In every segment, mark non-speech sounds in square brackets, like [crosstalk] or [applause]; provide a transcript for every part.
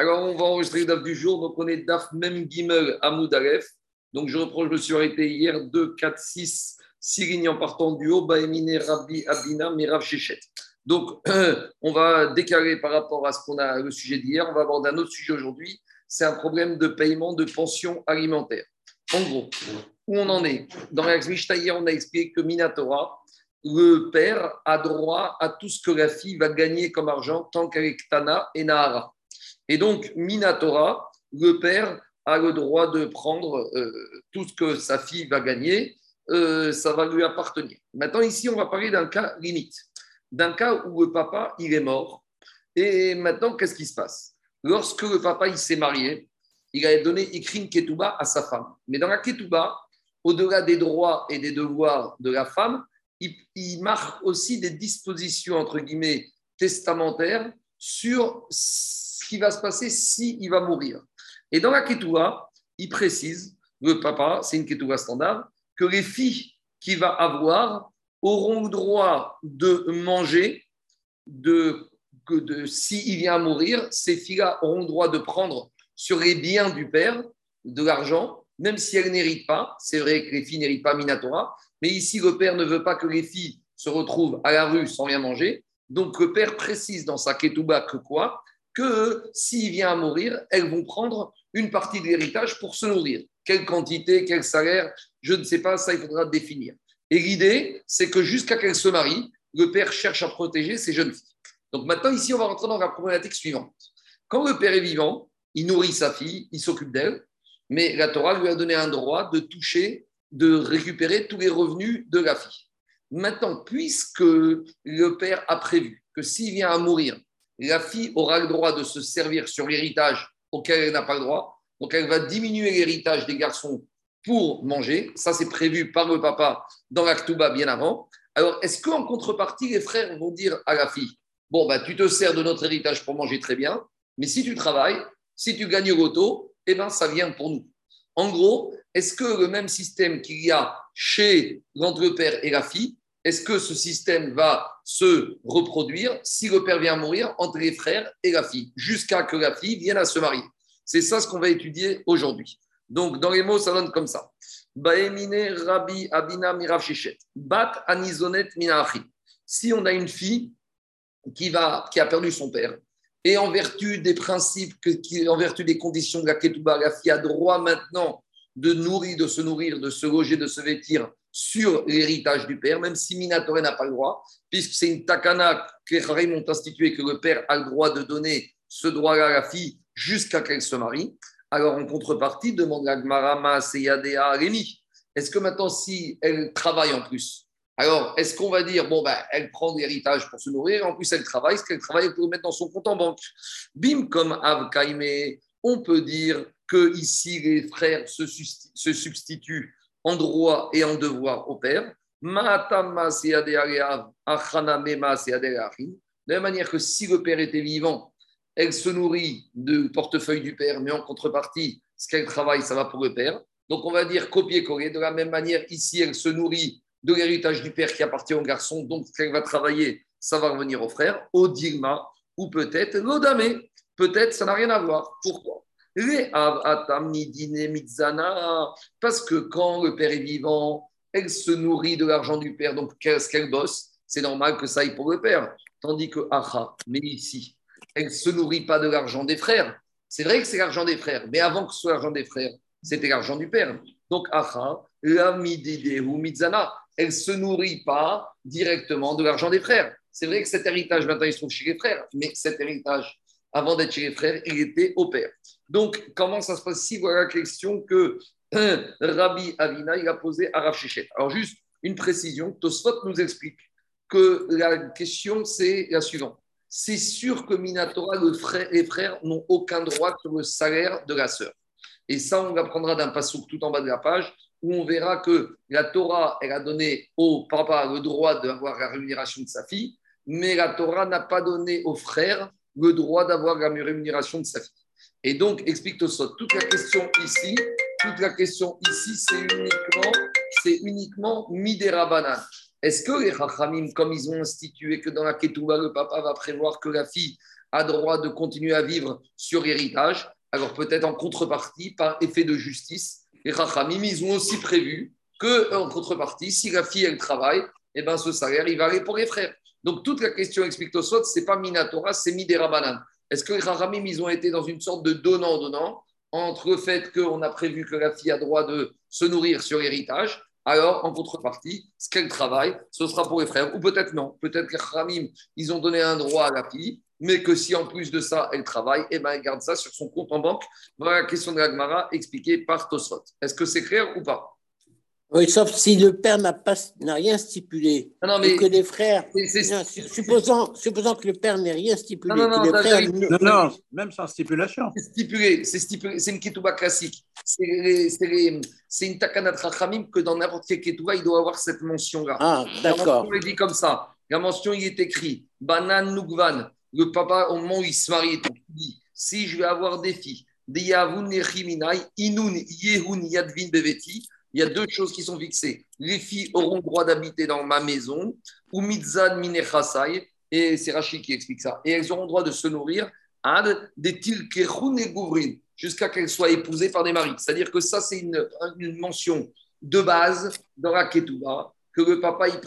Alors, on va enregistrer le DAF du jour. Donc, on est DAF Mem Gimel Aleph. Donc, je reprends, je me suis arrêté hier 2, 4, 6, 6 lignes en partant du haut. Baemine Rabbi Abina Mirav Shechet. Donc, [clears throat] on va décaler par rapport à ce qu'on a le sujet d'hier. On va aborder un autre sujet aujourd'hui. C'est un problème de paiement de pension alimentaire. En gros, où on en est? Dans la hier, on a expliqué que Minatora, le père a droit à tout ce que la fille va gagner comme argent tant est Tana et Nahara. Et donc, Minatora, le père a le droit de prendre euh, tout ce que sa fille va gagner, euh, ça va lui appartenir. Maintenant, ici, on va parler d'un cas limite, d'un cas où le papa, il est mort. Et maintenant, qu'est-ce qui se passe? Lorsque le papa, il s'est marié, il a donné écrit ketouba à sa femme. Mais dans la ketouba, au-delà des droits et des devoirs de la femme, il, marque aussi des dispositions, entre guillemets, testamentaires sur qui va se passer s'il va mourir. Et dans la Ketouba, il précise, le papa, c'est une Ketouba standard, que les filles qu'il va avoir auront le droit de manger, de, de, s'il vient à mourir, ces filles-là auront le droit de prendre sur les biens du père de l'argent, même si elles n'héritent pas. C'est vrai que les filles n'héritent pas Minatora, mais ici, le père ne veut pas que les filles se retrouvent à la rue sans rien manger. Donc, le père précise dans sa ketouba que quoi? Que s'il vient à mourir, elles vont prendre une partie de l'héritage pour se nourrir. Quelle quantité, quel salaire, je ne sais pas, ça, il faudra définir. Et l'idée, c'est que jusqu'à qu'elle se marie, le père cherche à protéger ses jeunes filles. Donc maintenant, ici, on va rentrer dans la problématique suivante. Quand le père est vivant, il nourrit sa fille, il s'occupe d'elle, mais la Torah lui a donné un droit de toucher de récupérer tous les revenus de la fille. Maintenant, puisque le père a prévu que s'il vient à mourir, la fille aura le droit de se servir sur l'héritage auquel elle n'a pas le droit, donc elle va diminuer l'héritage des garçons pour manger. Ça, c'est prévu par le papa dans l'Aktuba bien avant. Alors, est-ce qu'en contrepartie, les frères vont dire à la fille Bon, bah, tu te sers de notre héritage pour manger très bien, mais si tu travailles, si tu gagnes l'auto, eh ben, ça vient pour nous. En gros, est-ce que le même système qu'il y a chez l'entre-père et la fille, est-ce que ce système va se reproduire si le père vient mourir entre les frères et la fille, jusqu'à que la fille vienne à se marier C'est ça ce qu'on va étudier aujourd'hui. Donc, dans les mots, ça donne comme ça. Baemine Rabbi Abina Mirav Bat Anizonet Minachi. Si on a une fille qui, va, qui a perdu son père, et en vertu des principes, que, en vertu des conditions de la Ketouba, la fille a droit maintenant de nourrir, de se nourrir, de se loger, de se vêtir sur l'héritage du père, même si Minatoré n'a pas le droit, puisque c'est une takana que les Harim ont institué que le père a le droit de donner ce droit-là à la fille jusqu'à qu'elle se marie. Alors, en contrepartie, demande la Gmarama, Seyadea, Rémi, est-ce que maintenant, si elle travaille en plus, alors, est-ce qu'on va dire, bon, ben, elle prend l'héritage pour se nourrir, en plus elle travaille, ce qu'elle travaille, elle peut le mettre dans son compte en banque. Bim, comme Avkaime, on peut dire que ici les frères se, substituent en droit et en devoir au père. De la même manière que si le père était vivant, elle se nourrit du portefeuille du père, mais en contrepartie, ce qu'elle travaille, ça va pour le père. Donc on va dire copier-coller. De la même manière, ici, elle se nourrit de l'héritage du père qui appartient au garçon, donc qu'elle va travailler, ça va revenir au frère, au ou peut-être l'odame. Peut-être ça n'a rien à voir. Pourquoi? Parce que quand le père est vivant, elle se nourrit de l'argent du père, donc qu'est-ce qu'elle bosse? C'est normal que ça aille pour le père. Tandis que Acha, mais ici, elle ne se nourrit pas de l'argent des frères. C'est vrai que c'est l'argent des frères, mais avant que ce soit l'argent des frères, c'était l'argent du père. Donc Acha, la ou Mitzana, elle ne se nourrit pas directement de l'argent des frères. C'est vrai que cet héritage, maintenant, il se trouve chez les frères, mais cet héritage, avant d'être chez les frères, il était au père. Donc, comment ça se passe ici Voilà la question que Rabbi Avina il a posée à Rav Alors, juste une précision Tosfot nous explique que la question, c'est la suivante. C'est sûr que Minatora, le les frères n'ont aucun droit sur le salaire de la sœur. Et ça, on l'apprendra d'un passouk tout en bas de la page où on verra que la Torah, elle a donné au papa le droit d'avoir la rémunération de sa fille, mais la Torah n'a pas donné au frère le droit d'avoir la rémunération de sa fille. Et donc, explique Tosot, toute la question ici, toute la question ici, c'est uniquement, c'est uniquement Est-ce que les Chachamim, comme ils ont institué que dans la Ketouba, le papa va prévoir que la fille a droit de continuer à vivre sur héritage, alors peut-être en contrepartie, par effet de justice, les Chachamim, ils ont aussi prévu que en contrepartie, si la fille, elle travaille, eh ben, ce salaire, il va aller pour les frères. Donc, toute la question, explique Tosot, ce n'est pas Minatora, c'est Midera Est-ce que les Chachamim, ils ont été dans une sorte de donnant-donnant entre le fait qu'on a prévu que la fille a droit de se nourrir sur héritage alors en contrepartie, ce qu'elle travaille, ce sera pour les frères. Ou peut-être non. Peut-être que les Khamim, ils ont donné un droit à la fille, mais que si en plus de ça, elle travaille, eh ben, elle garde ça sur son compte en banque. Voilà la question de l'Agmara expliquée par Tosfot. Est-ce que c'est clair ou pas? Oui, sauf si le père n'a pas n'a rien stipulé. Non, mais que les frères. supposant, supposant que le père n'ait rien stipulé. Non, non, non, non, même sans stipulation. C'est stipulé, c'est stipulé, c'est une ketouba classique. C'est une takanat rachamim que dans n'importe quel ketouba, il doit avoir cette mention-là. Ah, d'accord. On dit comme ça. La mention, il est écrit Banan Nugvan. Le papa, au moment où il se marie, il dit Si je vais avoir des filles, des Yavun Inun Yehun Yadvin Beveti il y a deux choses qui sont fixées. Les filles auront droit d'habiter dans ma maison, ou mitzad minechasai, et c'est Rachid qui explique ça. Et elles auront droit de se nourrir ad des tilkerun et gouvrin, jusqu'à qu'elles soient épousées par des maris. C'est-à-dire que ça, c'est une, une, mention de base dans la ketouba, que le papa, il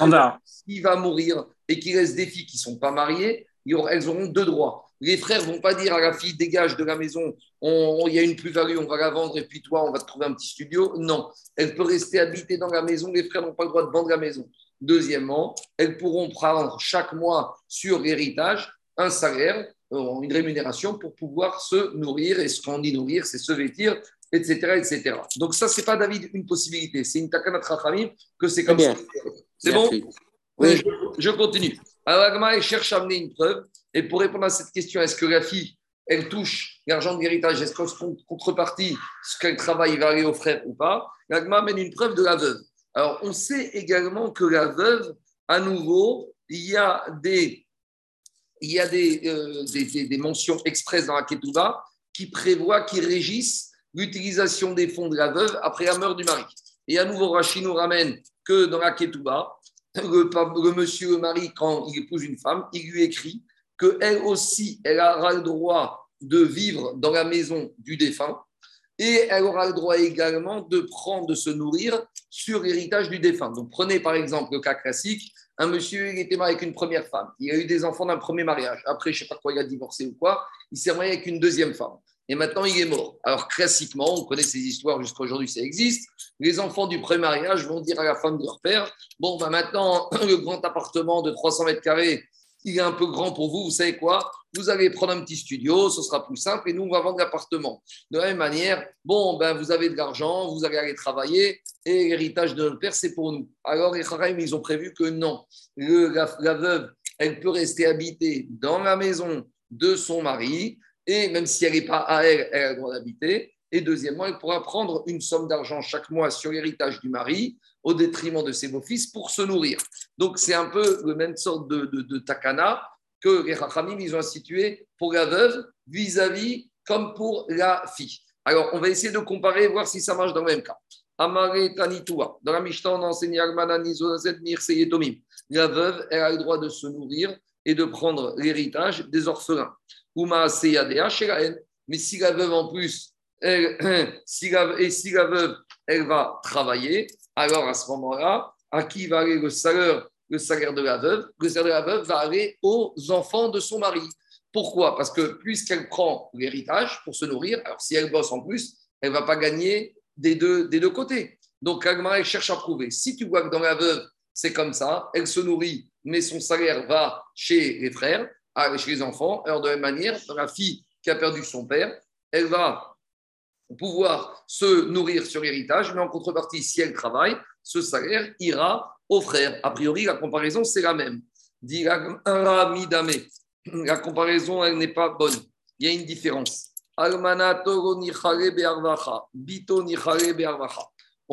s'il va mourir et qu'il laisse des filles qui ne sont pas mariées, elles auront deux droits. Les frères vont pas dire à la fille dégage de la maison, il y a une plus-value, on va la vendre et puis toi, on va te trouver un petit studio. Non, elle peut rester habitée dans la maison. Les frères n'ont pas le droit de vendre la maison. Deuxièmement, elles pourront prendre chaque mois sur l'héritage un salaire, euh, une rémunération pour pouvoir se nourrir. Et ce qu'on dit nourrir, c'est se vêtir, etc. etc. Donc ça, c'est pas, David, une possibilité. C'est une takanat que c'est comme ça. C'est bon? Oui. je, continue. Alors, Agma, cherche à amener une preuve. Et pour répondre à cette question, est-ce que la fille, elle touche l'argent de l'héritage, est-ce qu'en contrepartie, ce qu'elle travaille va aller au frère ou pas? L'Agma amène une preuve de la veuve. Alors, on sait également que la veuve, à nouveau, il y a des, euh, mentions expresses dans la Ketouba qui prévoient, qui régissent l'utilisation des fonds de la veuve après la mort du mari. Et à nouveau, Rachid nous ramène que dans la Ketouba, le, monsieur, le mari, quand il épouse une femme, il lui écrit qu'elle aussi, elle aura le droit de vivre dans la maison du défunt et elle aura le droit également de prendre, de se nourrir sur l'héritage du défunt. Donc prenez par exemple le cas classique, un monsieur, il était marié avec une première femme, il a eu des enfants d'un premier mariage, après je ne sais pas quoi, il a divorcé ou quoi, il s'est marié avec une deuxième femme. Et maintenant, il est mort. Alors, classiquement, on connaît ces histoires, jusqu'à aujourd'hui, ça existe. Les enfants du premier mariage vont dire à la femme de leur père Bon, ben maintenant, [clears throat] le grand appartement de 300 mètres carrés, il est un peu grand pour vous, vous savez quoi? Vous allez prendre un petit studio, ce sera plus simple et nous, on va vendre l'appartement. De la même manière, bon, ben, vous avez de l'argent, vous allez aller travailler et l'héritage de notre père, c'est pour nous. Alors, les ils ont prévu que non, la, veuve, elle peut rester habitée dans la maison de son mari et même si elle n'est pas à elle, elle a le droit d'habiter. Et deuxièmement, elle pourra prendre une somme d'argent chaque mois sur l'héritage du mari au détriment de ses beaux-fils pour se nourrir. Donc, c'est un peu la même sorte de, takana que les Rachamim, ils ont institué pour la veuve vis-à-vis comme pour la fille. Alors, on va essayer de comparer, voir si ça marche dans le même cas. Amare Tanitua. Dans la Mishnah, on enseigne La veuve, elle a le droit de se nourrir et de prendre l'héritage des orphelins. Mais si la veuve, en plus, elle, [clears throat] si la, et si la veuve, elle va travailler, alors à ce moment-là, à qui va aller le salaire, le salaire de la veuve? Le salaire de la veuve va aller aux enfants de son mari. Pourquoi? Parce que puisqu'elle prend l'héritage pour se nourrir, alors si elle bosse en plus, elle ne va pas gagner des deux, des deux côtés. Donc, Agmara, elle cherche à prouver. Si tu vois que dans la veuve, c'est comme ça, elle se nourrit, mais son salaire va chez les frères, chez les enfants. Alors, de la même manière, la fille qui a perdu son père, elle va pouvoir se nourrir sur l'héritage, mais en contrepartie, si elle travaille, ce salaire ira aux frères. A priori, la comparaison, c'est la même. La comparaison, elle n'est pas bonne. Il y a une différence. On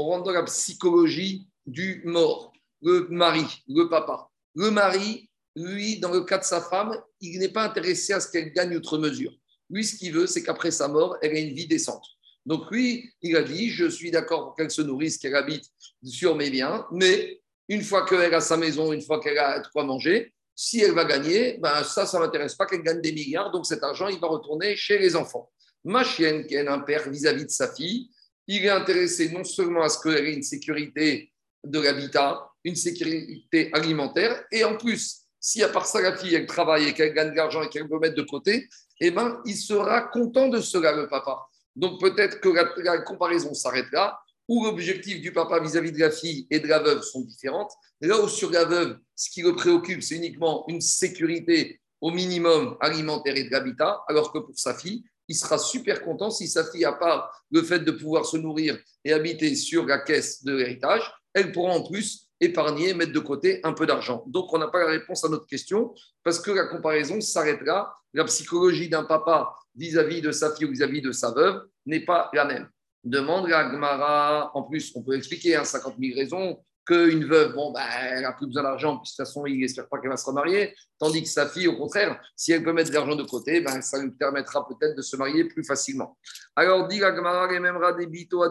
rentre dans la psychologie du mort, le mari, le papa. Le mari, lui, dans le cas de sa femme, il n'est pas intéressé à ce qu'elle gagne outre mesure. Lui, ce qu'il veut, c'est qu'après sa mort, elle ait une vie décente. Donc lui, il a dit, je suis d'accord pour qu'elle se nourrisse, qu'elle habite sur mes biens, mais une fois qu'elle a sa maison, une fois qu'elle a de quoi manger, si elle va gagner, ben ça, ça ne m'intéresse pas qu'elle gagne des milliards, donc cet argent, il va retourner chez les enfants. Ma chienne, qui est un père vis-à-vis de sa fille, il est intéressé non seulement à ce qu'elle ait une sécurité de l'habitat, une sécurité alimentaire, et en plus, si à part ça, la fille, elle travaille et qu'elle gagne de l'argent et qu'elle peut mettre de côté, eh ben, il sera content de cela, le papa. Donc peut-être que la, comparaison s'arrête là, où l'objectif du papa vis-à-vis de la fille et de la veuve sont différentes. Là où sur la veuve, ce qui le préoccupe, c'est uniquement une sécurité au minimum alimentaire et de l'habitat, alors que pour sa fille, il sera super content si sa fille, à part le fait de pouvoir se nourrir et habiter sur la caisse de l'héritage, elle pourra en plus épargner, mettre de côté un peu d'argent. Donc, on n'a pas la réponse à notre question parce que la comparaison s'arrêtera. La psychologie d'un papa vis-à-vis de sa fille ou vis-à-vis de sa veuve n'est pas la même. Demande la Gemara, en plus, on peut expliquer hein, 50 000 raisons, qu'une veuve, bon, ben, elle n'a plus besoin d'argent, puis de toute façon, il n'espère pas qu'elle va se remarier, tandis que sa fille, au contraire, si elle peut mettre de l'argent de côté, ben, ça lui permettra peut-être de se marier plus facilement. Alors, dit la Gemara, des bito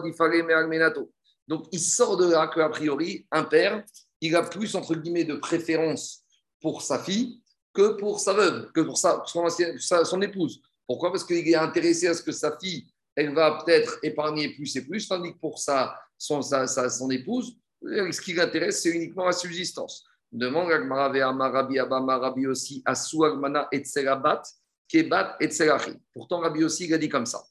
Donc, il sort de là qu'a priori, un père, il a plus, entre guillemets, de préférence pour sa fille que pour sa veuve, que pour sa, son, épouse. Pourquoi? Parce qu'il est intéressé à ce que sa fille, elle va peut-être épargner plus et plus, tandis que pour sa, son, sa, son épouse, ce qui l'intéresse, c'est uniquement la subsistance. Demande à Marabi Abba Rabbi aussi Kebat. Pourtant, Rabbi aussi, il a dit comme ça.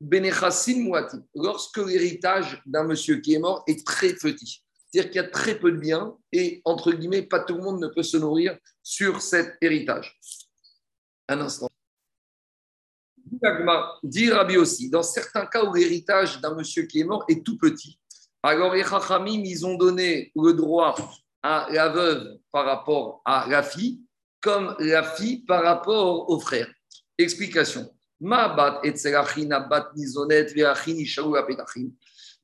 Benechassin Mouati, lorsque l'héritage d'un monsieur qui est mort est très petit, c'est-à-dire qu'il y a très peu de biens et, entre guillemets, pas tout le monde ne peut se nourrir sur cet héritage. Un instant. Dit Rabbi aussi, dans certains cas où l'héritage d'un monsieur qui est mort est tout petit, alors les Chachamim, ils ont donné le droit à la veuve par rapport à la fille, comme la fille par rapport au frère. Explication. Ma bat bat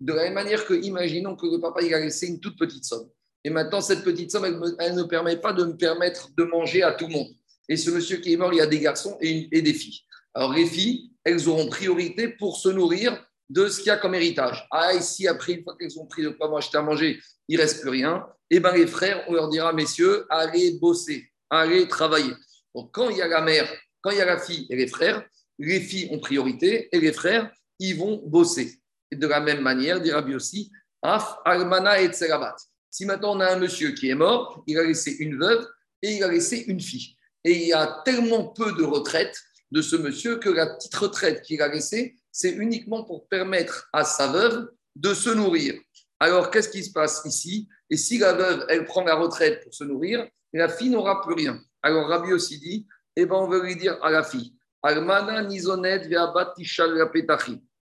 De la même manière que, imaginons que le papa il a laissé une toute petite somme. Et maintenant, cette petite somme, elle, ne permet pas de me permettre de manger à tout le monde. Et ce monsieur qui est mort, il y a des garçons et, des filles. Alors, les filles, elles auront priorité pour se nourrir de ce qu'il y a comme héritage. Ah, ici, après, une fois qu'elles ont pris de quoi acheter à manger, il ne reste plus rien. Eh bien, les frères, on leur dira, messieurs, allez bosser, allez travailler. Donc, quand il y a la mère, quand il y a la fille et les frères, les filles ont priorité et les frères, ils vont bosser. Et de la même manière, dira bien aussi, Af, Almana et Tserabat. Si maintenant on a un monsieur qui est mort, il a laissé une veuve et il a laissé une fille. Et il y a tellement peu de retraite de ce monsieur que la petite retraite qu'il a laissée, c'est uniquement pour permettre à sa veuve de se nourrir. Alors, qu'est-ce qui se passe ici? Et si la veuve, elle prend la retraite pour se nourrir, la fille n'aura plus rien. Alors, Rabbi aussi dit, eh ben, on veut lui dire à la fille, Almana nizonet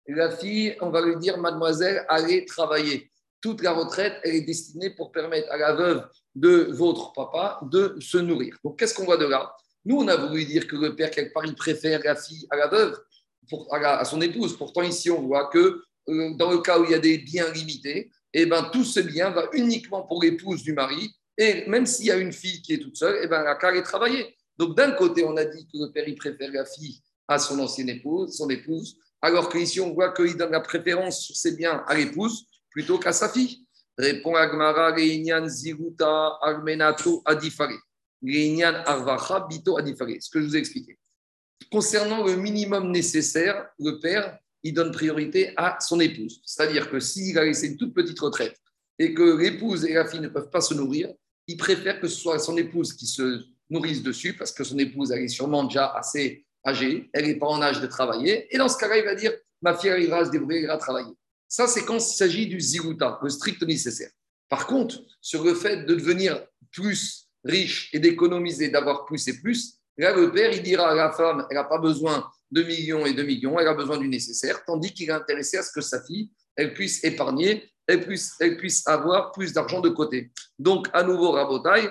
La fille, on va lui dire, mademoiselle, allez travailler. Toute la retraite, elle est destinée pour permettre à la veuve de votre papa de se nourrir. Donc, qu'est-ce qu'on voit de là? Nous, on a voulu dire que le père, quelque part, il préfère la fille à la veuve à, son épouse. Pourtant, ici, on voit que euh, dans le cas où il y a des biens limités, eh ben, tout ce bien va uniquement pour l'épouse du mari. Et même s'il y a une fille qui est toute seule, eh ben, la qu'à est travailler. Donc, d'un côté, on a dit que le père, il préfère la fille à son ancienne épouse, son épouse, alors qu'ici, on voit qu'il donne la préférence sur ses biens à l'épouse plutôt qu'à sa fille. Répond Agmara, Ziruta, Armenato, Adifare. Arvacha, Bito, Adifare. Ce que je vous ai expliqué. Concernant le minimum nécessaire, le père, il donne priorité à son épouse. C'est-à-dire que s'il a laissé une toute petite retraite et que l'épouse et la fille ne peuvent pas se nourrir, il préfère que ce soit son épouse qui se nourrisse dessus parce que son épouse, elle est sûrement déjà assez âgée, elle n'est pas en âge de travailler. Et dans ce cas-là, il va dire Ma fille, elle ira se débrouiller, ira travailler. Ça, c'est quand il s'agit du ziruta, le strict nécessaire. Par contre, sur le fait de devenir plus riche et d'économiser, d'avoir plus et plus, Là, le père, il dira à la femme, elle n'a pas besoin de millions et de millions, elle a besoin du nécessaire, tandis qu'il est intéressé à ce que sa fille, elle puisse épargner, elle puisse, elle puisse avoir plus d'argent de côté. Donc, à nouveau, Rabotaille,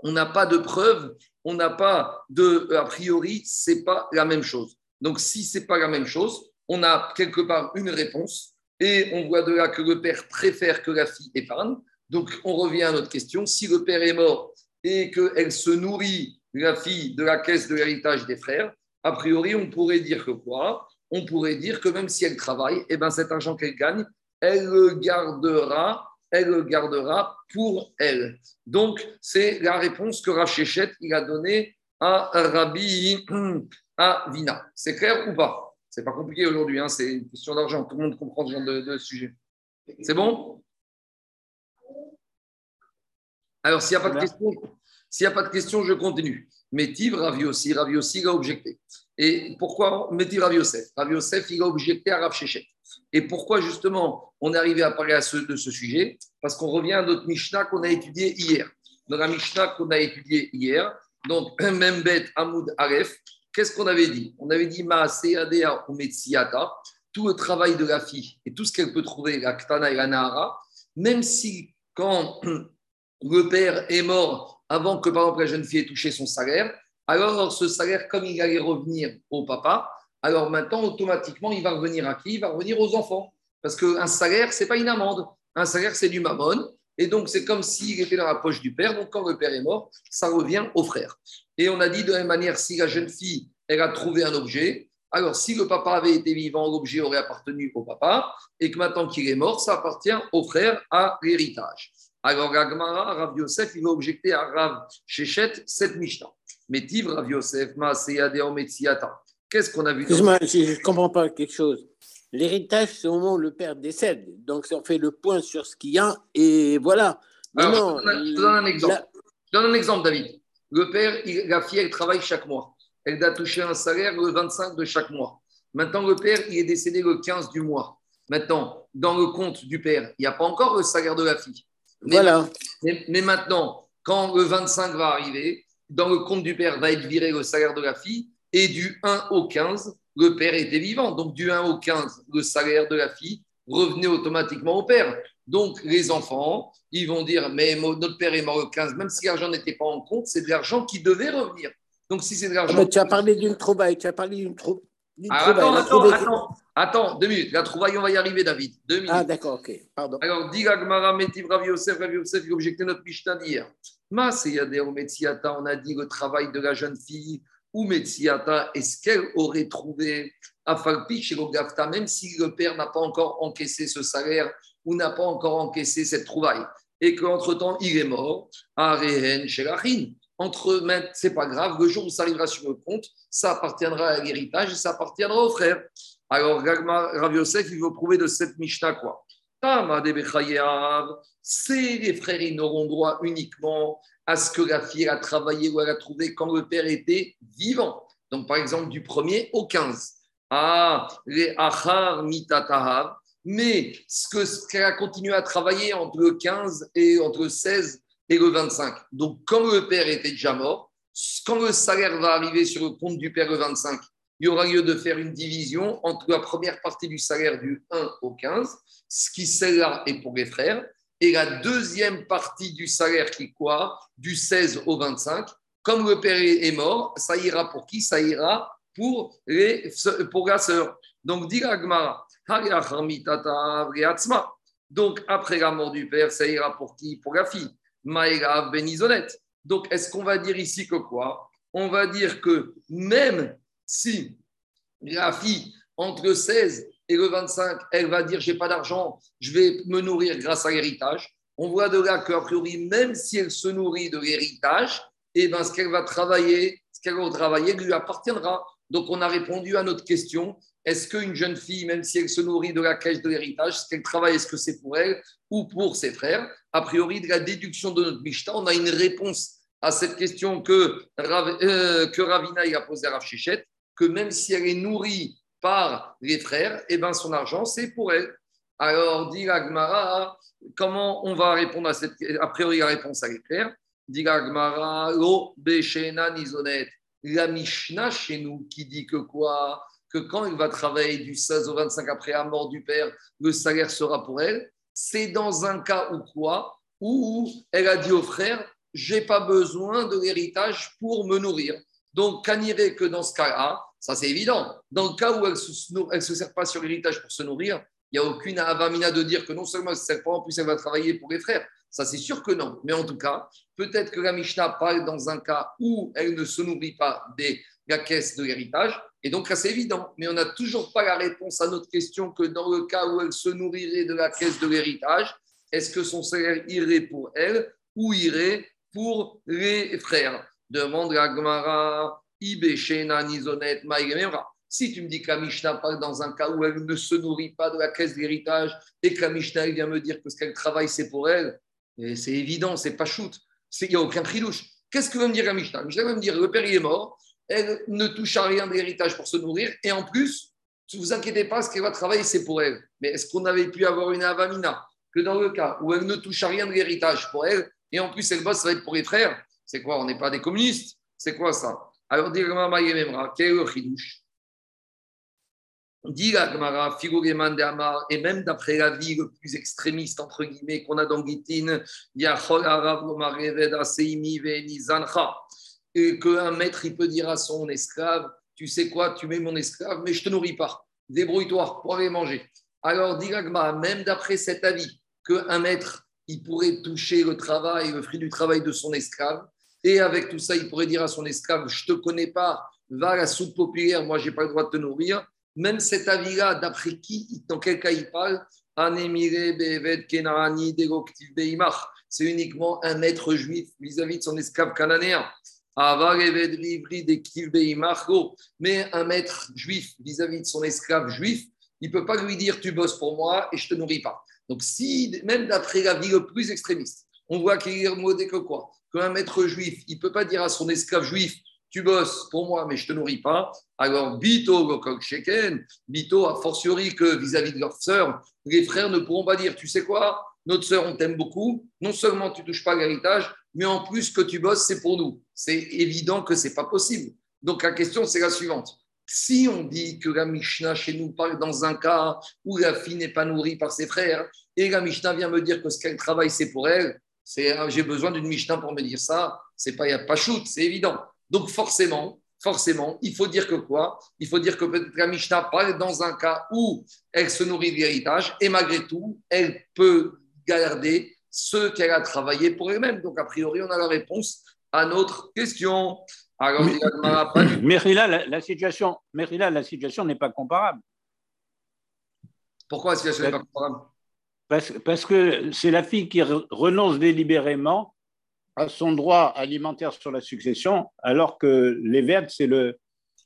on n'a pas de preuve, on n'a pas de, a priori, c'est pas la même chose. Donc, si c'est pas la même chose, on a quelque part une réponse et on voit de là que le père préfère que la fille épargne. Donc, on revient à notre question. Si le père est mort et qu'elle se nourrit la fille de la caisse de l'héritage des frères, a priori, on pourrait dire que quoi? On pourrait dire que même si elle travaille, eh ben, cet argent qu'elle gagne, elle le gardera elle le gardera pour elle. Donc, c'est la réponse que Rachéchet il a donnée à Rabbi [clears throat] Avina. C'est clair ou pas? C'est pas compliqué aujourd'hui, hein, c'est une question d'argent. Tout le monde comprend ce genre de, sujet. C'est bon? Alors, s'il n'y a pas de question, s'il n'y a pas de je continue. Métiv, Ravi aussi, Ravi aussi, il a objecté. Et pourquoi Métiv, Ravi Yosef? Ravi Yosef, il a objecté à Rav Shechet. Et pourquoi justement on est arrivé à parler de ce sujet? Parce qu'on revient à notre Mishnah qu'on a étudié hier. Dans la Mishnah qu'on a étudié hier, donc [clears throat] Membet Hamoud Aref, qu'est-ce qu'on avait dit? On avait dit Maaseadea ou Metsiata, tout le travail de la fille et tout ce qu'elle peut trouver, la Ktana et la Nahara, même si quand [clears throat] le père est mort avant que par exemple la jeune fille ait touché son salaire, alors ce salaire, comme il allait revenir au papa, alors maintenant, automatiquement, il va revenir à qui? Il va revenir aux enfants. Parce qu'un salaire, ce n'est pas une amende. Un salaire, c'est du mammon. Et donc, c'est comme s'il était dans la poche du père. Donc, quand le père est mort, ça revient au frère. Et on a dit de la même manière, si la jeune fille, elle a trouvé un objet, alors si le papa avait été vivant, l'objet aurait appartenu au papa. Et que maintenant qu'il est mort, ça appartient au frère à l'héritage. Alors, Gagmara, Rav Yosef, il va objecter à Rav Shechet cette Mishnah. Métiv, Rav Yosef, Maaseyade Ometsiata. Qu'est-ce qu'on a vu Excuse-moi, je ne comprends pas quelque chose. L'héritage, c'est au moment où le père décède. Donc, on fait le point sur ce qu'il y a et voilà. Alors, je, te donne un exemple. Je donne un exemple, David. Le père, la fille, elle travaille chaque mois. Elle doit toucher un salaire le 25 de chaque mois. Maintenant, le père, il est décédé le 15 du mois. Maintenant, dans le compte du père, il n'y a pas encore le salaire de la fille. voilà. Mais, mais, maintenant, quand le 25 va arriver, dans le compte du père va être viré le salaire de la fille et du 1 au 15, le père était vivant. Donc du 1 au 15, le salaire de la fille revenait automatiquement au père. Donc les enfants, ils vont dire, mais notre père est mort le 15, même si l'argent n'était pas en compte, c'est de l'argent qui devait revenir. Donc si c'est de l'argent... tu as parlé d'une trouvaille, tu as parlé d'une trouvaille. Ah, attends, attends, attends, attends, deux minutes. La trouvaille, on va y arriver, David. Deux minutes. Ah, d'accord, ok. Pardon. Alors, dit Gmara, Métiv, Rav Yosef, Rav Yosef, il objectait notre Mishnah d'hier. Mas, on a dit le travail de la jeune fille ou Metsiata, est-ce qu'elle aurait trouvé Afalpi chez Gafta, même si le père n'a pas encore encaissé ce salaire ou n'a pas encore encaissé cette trouvaille, et qu'entre-temps, il est mort, Arehen chez Entre c'est pas grave, le jour où ça arrivera sur le compte, ça appartiendra à l'héritage et ça appartiendra au frère. Alors, Rav Yosef, il veut prouver de cette Mishnah quoi? C'est les frères, ils n'auront droit uniquement à ce que la fille a travaillé ou elle a trouvé quand le père était vivant. Donc, par exemple, du 1er au 15. Ah, les achar mitatahav. Mais ce qu'elle a continué à travailler entre le 15 et entre le 16 et le 25. Donc, quand le père était déjà mort, quand le salaire va arriver sur le compte du père le 25, il y aura lieu de faire une division entre la première partie du salaire du 1 au 15, ce qui celle-là est pour les frères, et la deuxième partie du salaire qui quoi? Du 16 au 25. Comme le père est mort, ça ira pour qui? Ça ira pour, les, pour la sœur. Donc, dit donc, après la mort du père, ça ira pour qui? Pour la fille. Maïra Benizonette. Donc, est-ce qu'on va dire ici que quoi? On va dire que même si la fille, entre 16 et le 25, elle va dire j'ai pas d'argent, je vais me nourrir grâce à l'héritage. On voit de là qu'a priori, même si elle se nourrit de l'héritage, eh ben, ce qu'elle va travailler, ce qu'elle va travailler lui appartiendra. Donc on a répondu à notre question est-ce qu'une jeune fille, même si elle se nourrit de la caisse de l'héritage, ce qu'elle travaille, est-ce que c'est pour elle ou pour ses frères? A priori, de la déduction de notre Mishnah, on a une réponse à cette question que, euh, Ravina a posée à Rav que même si elle est nourrie par les frères, et eh ben son argent, c'est pour elle. Alors, dit Agmara, comment on va répondre à cette A priori, la réponse, elle est claire. Dit Agmara, lo. La Mishnah chez nous qui dit que quoi? Que quand il va travailler du 16 au 25 après la mort du père, le salaire sera pour elle. C'est dans un cas où quoi? Où elle a dit au frère, j'ai pas besoin de l'héritage pour me nourrir. Donc, qu'anirait que dans ce cas-là, ça, c'est évident. Dans le cas où elle ne se, sert pas sur l'héritage pour se nourrir, il n'y a aucune avamina de dire que non seulement elle ne se sert pas, en plus elle va travailler pour les frères. Ça, c'est sûr que non. Mais en tout cas, peut-être que la Mishnah parle dans un cas où elle ne se nourrit pas de la caisse de l'héritage. Et donc, c'est évident. Mais on n'a toujours pas la réponse à notre question que dans le cas où elle se nourrirait de la caisse de l'héritage, Est-ce que son salaire irait pour elle ou irait pour les frères? Demande la Gemara, Si tu me dis que la Mishnah parle dans un cas où elle ne se nourrit pas de la caisse d'héritage et que la Mishnah vient me dire que ce qu'elle travaille, c'est pour elle, c'est évident, c'est pas shoot. Il n'y a aucun louche. Qu'est-ce que veut me dire la Mishnah? La Mishnah va me dire le père est mort, elle ne touche à rien d'héritage pour se nourrir et en plus, ne vous inquiétez pas, ce qu'elle va travailler, c'est pour elle. Mais est-ce qu'on avait pu avoir une avamina que dans le cas où elle ne touche à rien de l'héritage pour elle, et en plus elle bosse, ça va être pour les frères? C'est quoi On n'est pas des communistes? C'est quoi ça? Alors, dit Gemara, quel est le chidouche? Dit la et même d'après la vie le plus extrémiste, entre guillemets, qu'on a dans a et qu'un maître, il peut dire à son esclave, tu sais quoi, tu mets mon esclave, mais je te nourris pas. Débrouille-toi pour aller manger. Alors, dit même d'après cet avis, qu'un maître, il pourrait toucher le travail, le fruit du travail de son esclave, et avec tout ça, il pourrait dire à son esclave, je te connais pas, va à la soupe populaire, moi, j'ai pas le droit de te nourrir. Même cet avis-là, d'après qui, dans quel cas il parle, c'est uniquement un maître juif vis-à-vis de son esclave cananéen. Mais un maître juif vis-à-vis de son esclave juif, il ne peut pas lui dire tu bosses pour moi et je ne te nourris pas. Donc, même d'après la vie le plus extrémiste, on voit qu'il est modé que quoi Qu'un maître juif, il ne peut pas dire à son esclave juif tu bosses pour moi, mais je ne te nourris pas. Alors, Bito, Sheken, Bito, a fortiori que vis-à-vis de leur sœur, les frères ne pourront pas dire tu sais quoi notre sœur, on t'aime beaucoup. Non seulement tu ne touches pas l'héritage, mais en plus que tu bosses, c'est pour nous. C'est évident que ce n'est pas possible. Donc la question, c'est la suivante. Si on dit que la Mishnah chez nous parle dans un cas où la fille n'est pas nourrie par ses frères, et la Mishnah vient me dire que ce qu'elle travaille, c'est pour elle, c'est ah, j'ai besoin d'une Mishnah pour me dire ça, c'est pas, il n'y a pas shoot, c'est évident. Donc forcément, forcément, il faut dire que quoi? Il faut dire que peut-être la Mishnah parle dans un cas où elle se nourrit de l'héritage, et malgré tout, elle peut garder ce qu'elle a travaillé pour elle-même. Donc, a priori, on a la réponse à notre question. Alors, mais, là, [coughs] la, situation, la situation n'est pas comparable. Pourquoi la situation n'est pas comparable? Parce, que c'est la fille qui renonce délibérément à son droit alimentaire sur la succession, alors que les c'est le,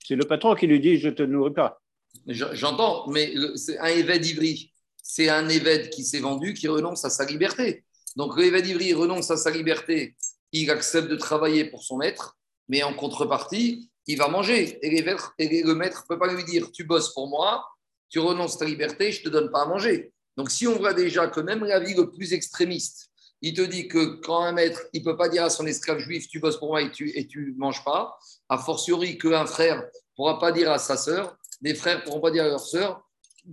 c'est le patron qui lui dit Je te nourris pas. J'entends, mais c'est un évêque d'Ivry c'est un évêque qui s'est vendu qui renonce à sa liberté. Donc l'évêque d'Ivry renonce à sa liberté, il accepte de travailler pour son maître, mais en contrepartie, il va manger. Et, le maître ne peut pas lui dire Tu bosses pour moi, tu renonces ta liberté, je ne te donne pas à manger. Donc si on voit déjà que même la vie le plus extrémiste, il te dit que quand un maître, il ne peut pas dire à son esclave juif Tu bosses pour moi et tu ne tu manges pas, a fortiori qu'un frère ne pourra pas dire à sa sœur, des frères ne pourront pas dire à leur sœur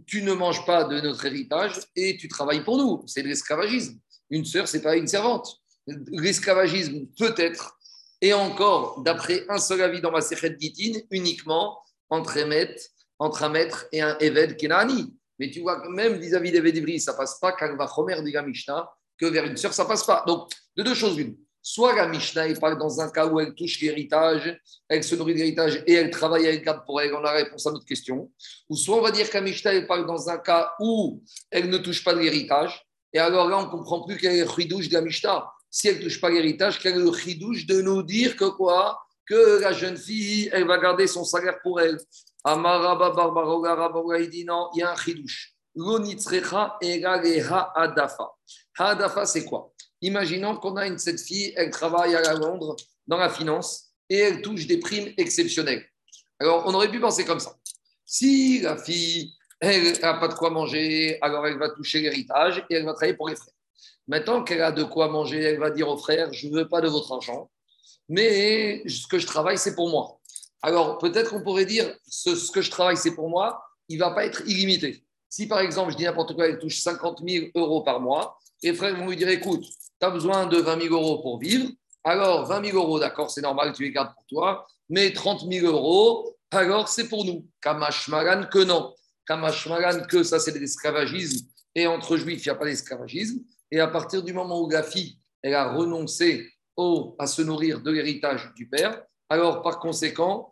tu ne manges pas de notre héritage et tu travailles pour nous. C'est l'esclavagisme. Une sœur, c'est pas une servante. L'esclavagisme, peut-être, et encore, d'après un seul avis dans ma Sechet Gitin, uniquement entre un maître, entre un maître et un Eved Kenani. Mais tu vois, même vis-à-vis d'Eved Ivri, ça passe pas, va Chomer dit Mishnah, que vers une sœur, ça passe pas. Donc, de deux choses une. Soit la Mishnah, parle dans un cas où elle touche l'héritage, elle se nourrit de l'héritage et elle travaille, elle garde pour elle, on a la réponse à notre question. Ou soit on va dire que la elle parle dans un cas où elle ne touche pas de l'héritage. Et alors là, on ne comprend plus quel est le de la. Si elle ne touche pas l'héritage, quel est le de nous dire que quoi? Que la jeune fille, elle va garder son salaire pour elle. Amaraba Barbara il dit non, il y a un chidouche. L'onitzrecha ha adafa. Ha adafa, c'est quoi? Imaginons qu'on a une, cette fille, elle travaille à Londres dans la finance et elle touche des primes exceptionnelles. Alors, on aurait pu penser comme ça. Si la fille, elle n'a pas de quoi manger, alors elle va toucher l'héritage et elle va travailler pour les frères. Maintenant qu'elle a de quoi manger, elle va dire aux frères, je ne veux pas de votre argent, mais ce que je travaille, c'est pour moi. Alors, peut-être qu'on pourrait dire, ce, que je travaille, c'est pour moi, il ne va pas être illimité. Si par exemple, je dis n'importe quoi, elle touche 50 000 euros par mois, les frères vont lui dire, écoute, tu as besoin de 20 000 euros pour vivre. Alors, 20 000 euros, d'accord, c'est normal, tu les gardes pour toi. Mais 30 000 euros, alors c'est pour nous. Kamashmaran que non. Kamashmaran que ça, c'est l'esclavagisme. Et entre juifs, il n'y a pas d'esclavagisme. Et à partir du moment où la fille, elle a renoncé au, à se nourrir de l'héritage du père, alors par conséquent,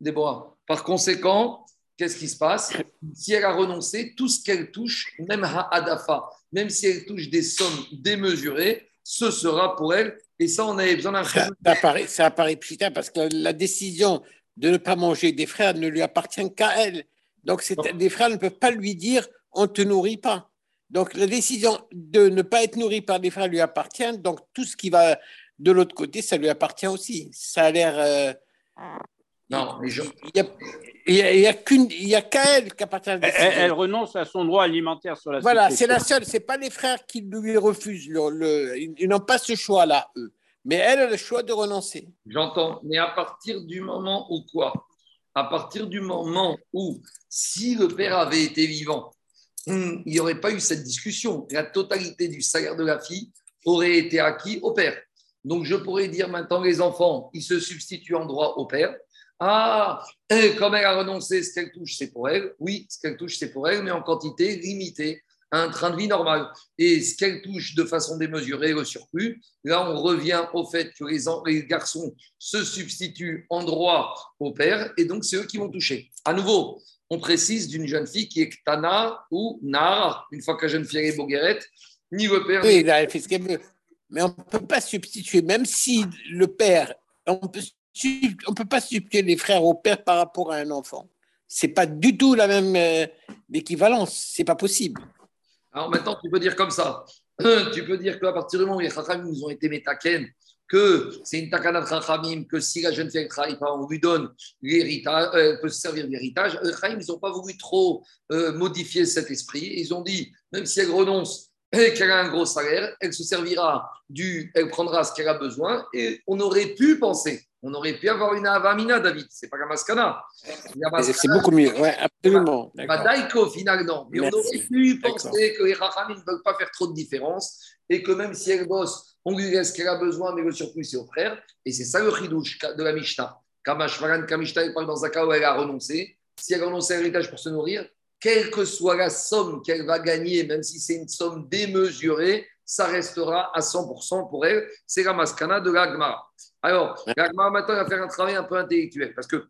Déborah, par conséquent, qu'est-ce qui se passe? Si elle a renoncé, tout ce qu'elle touche, même à Adafa, même si elle touche des sommes démesurées, ce sera pour elle. Et ça, on avait besoin d'un ça, ça apparaît, ça apparaît parce que la décision de ne pas manger des frères ne lui appartient qu'à elle. Donc, les frères ne peuvent pas lui dire on ne te nourrit pas. Donc, la décision de ne pas être nourri par des frères lui appartient. Donc, tout ce qui va de l'autre côté, ça lui appartient aussi. Ça a l'air. Euh, non, mais Il n'y a, qu'une, il y a qu'à elle qui appartient. À elle, elle, renonce à son droit alimentaire sur la Voilà, c'est la seule. C'est pas les frères qui lui refusent. Le, ils n'ont pas ce choix-là, eux. Mais elle a le choix de renoncer. J'entends. Mais à partir du moment où quoi? À partir du moment où, si le père avait été vivant, hmm, il n'y aurait pas eu cette discussion. La totalité du salaire de la fille aurait été acquis au père. Donc je pourrais dire maintenant les enfants, ils se substituent en droit au père. Ah, comme elle a renoncé, ce qu'elle touche, c'est pour elle. Oui, ce qu'elle touche, c'est pour elle, mais en quantité limitée, un train de vie normal. Et ce qu'elle touche de façon démesurée, le surplus, là, on revient au fait que les, les garçons se substituent en droit au père, et donc c'est eux qui vont toucher. À nouveau, on précise d'une jeune fille qui est Tana ou Nara. Une fois que la jeune fille est Boguerette, ni le père. Oui, elle fait ce qu'elle veut. Mais on ne peut pas substituer, même si le père, on ne peut pas substituer les frères au père par rapport à un enfant. C'est pas du tout la même euh, équivalence. C'est pas possible. Alors maintenant, tu peux dire comme ça. [clears throat] tu peux dire qu'à partir du moment où les Chachamim nous ont été métaken, que c'est une takana de Chachamim, que si la jeune fille travaille pas, on lui donne l'héritage, euh, peut se servir d'héritage. Les Chachamim, ils n'ont pas voulu trop euh, modifier cet esprit. Ils ont dit, même si elle renonce et qu'elle a un gros salaire, elle se servira du, elle prendra ce qu'elle a besoin et on aurait pu penser on aurait pu avoir une avamina, David. C'est pas Gamaskana. C'est beaucoup mieux, oui, absolument. Pas daiko, finalement. Mais on aurait pu penser que les Rachamim ne veulent pas faire trop de différence et que même si elle bosse, on lui laisse ce qu'elle a besoin, mais le surplus, c'est au frère. Et c'est ça le chidouche de la Mishnah. Kamashvaran Kamishta, il parle dans un cas où elle a renoncé. Si elle a renoncé à l'héritage pour se nourrir, quelle que soit la somme qu'elle va gagner, même si c'est une somme démesurée, ça restera à 100% pour elle. C'est la maskana de l'agmara. Alors, l'agmara maintenant va faire un travail un peu intellectuel parce que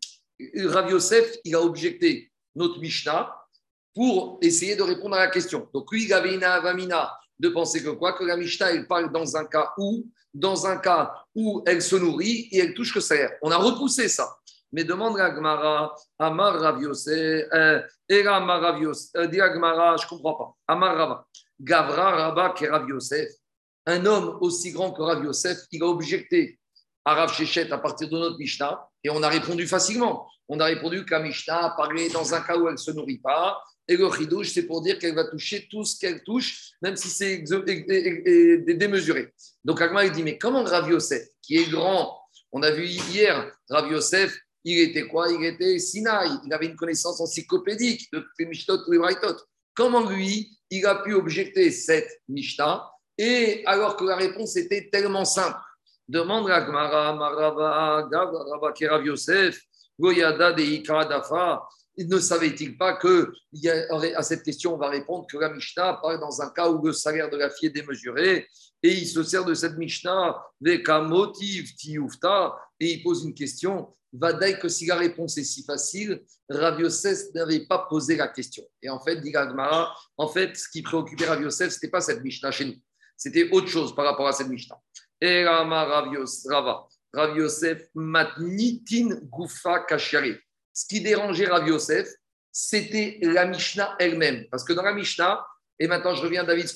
Rav Yosef, il a objecté notre Mishnah pour essayer de répondre à la question. Donc, lui, il avait une avamina de penser que quoi? Que la Mishnah, elle parle dans un cas où, dans un cas où elle se nourrit et elle touche le salaire. On a repoussé ça. Mais demande à Gmara, Amar Rav Yosef, euh, Amar Rav Yosef, euh, dit Gmara, je comprends pas. Amar Rava. Gavra Rabba qui Yosef, un homme aussi grand que Rav Yosef, il a objecté à Rav Shechet à partir de notre Mishnah, et on a répondu facilement. On a répondu qu'à Mishnah a dans un cas où elle ne se nourrit pas, et le chidouche, c'est pour dire qu'elle va toucher tout ce qu'elle touche, même si c'est démesuré. Donc Agma, il dit, mais comment Rav Yosef, qui est grand, on a vu hier, Rav Yosef, il était quoi? Il était Sinaï, il avait une connaissance encyclopédique de Mishnot ou Comment lui, il a pu objecter cette Mishnah? Et alors que la réponse était tellement simple. Demande à Gmara, Marava, Gavra, Kerav Yosef, Goyada de Dafa. Ne savait-il pas que à cette question, on va répondre que la Mishnah parle dans un cas où le salaire de la fille est démesuré et il se sert de cette Mishnah, Veka motiv tiufta, et il pose une question Vadaï que si la réponse est si facile, Rav Yosef n'avait pas posé la question. Et en fait, dit en fait, ce qui préoccupait Rav Yosef, ce n'était pas cette Mishnah chez nous. C'était autre chose par rapport à cette Mishnah. Et Rav Yosef, matnitin gufa kashari. Ce qui dérangeait Rav Yosef, c'était la Mishnah elle-même. Parce que dans la Mishnah, et maintenant je reviens à David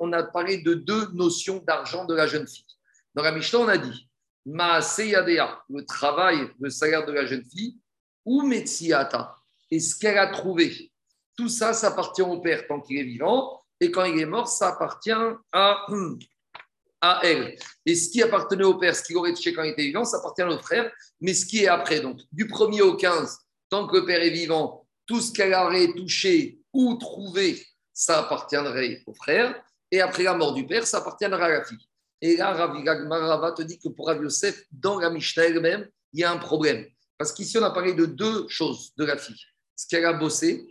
on a parlé de deux notions d'argent de la jeune fille. Dans la Mishnah, on a dit le travail, le salaire de la jeune fille, ou Metsiata, et ce qu'elle a trouvé. Tout ça, ça appartient au père tant qu'il est vivant, et quand il est mort, ça appartient à, [clears throat] à elle. Et ce qui appartenait au père, ce qu'il aurait touché quand il était vivant, ça appartient au frère, mais ce qui est après, donc du premier au 15, tant que le père est vivant, tout ce qu'elle aurait touché ou trouvé, ça appartiendrait au frère, et après la mort du père, ça appartiendra à la fille. Et là, Rav Marava te dit que pour Rav Yosef, dans la Mishnah elle-même, il y a un problème. Parce qu'ici, on a parlé de deux choses de la fille ce qu'elle a bossé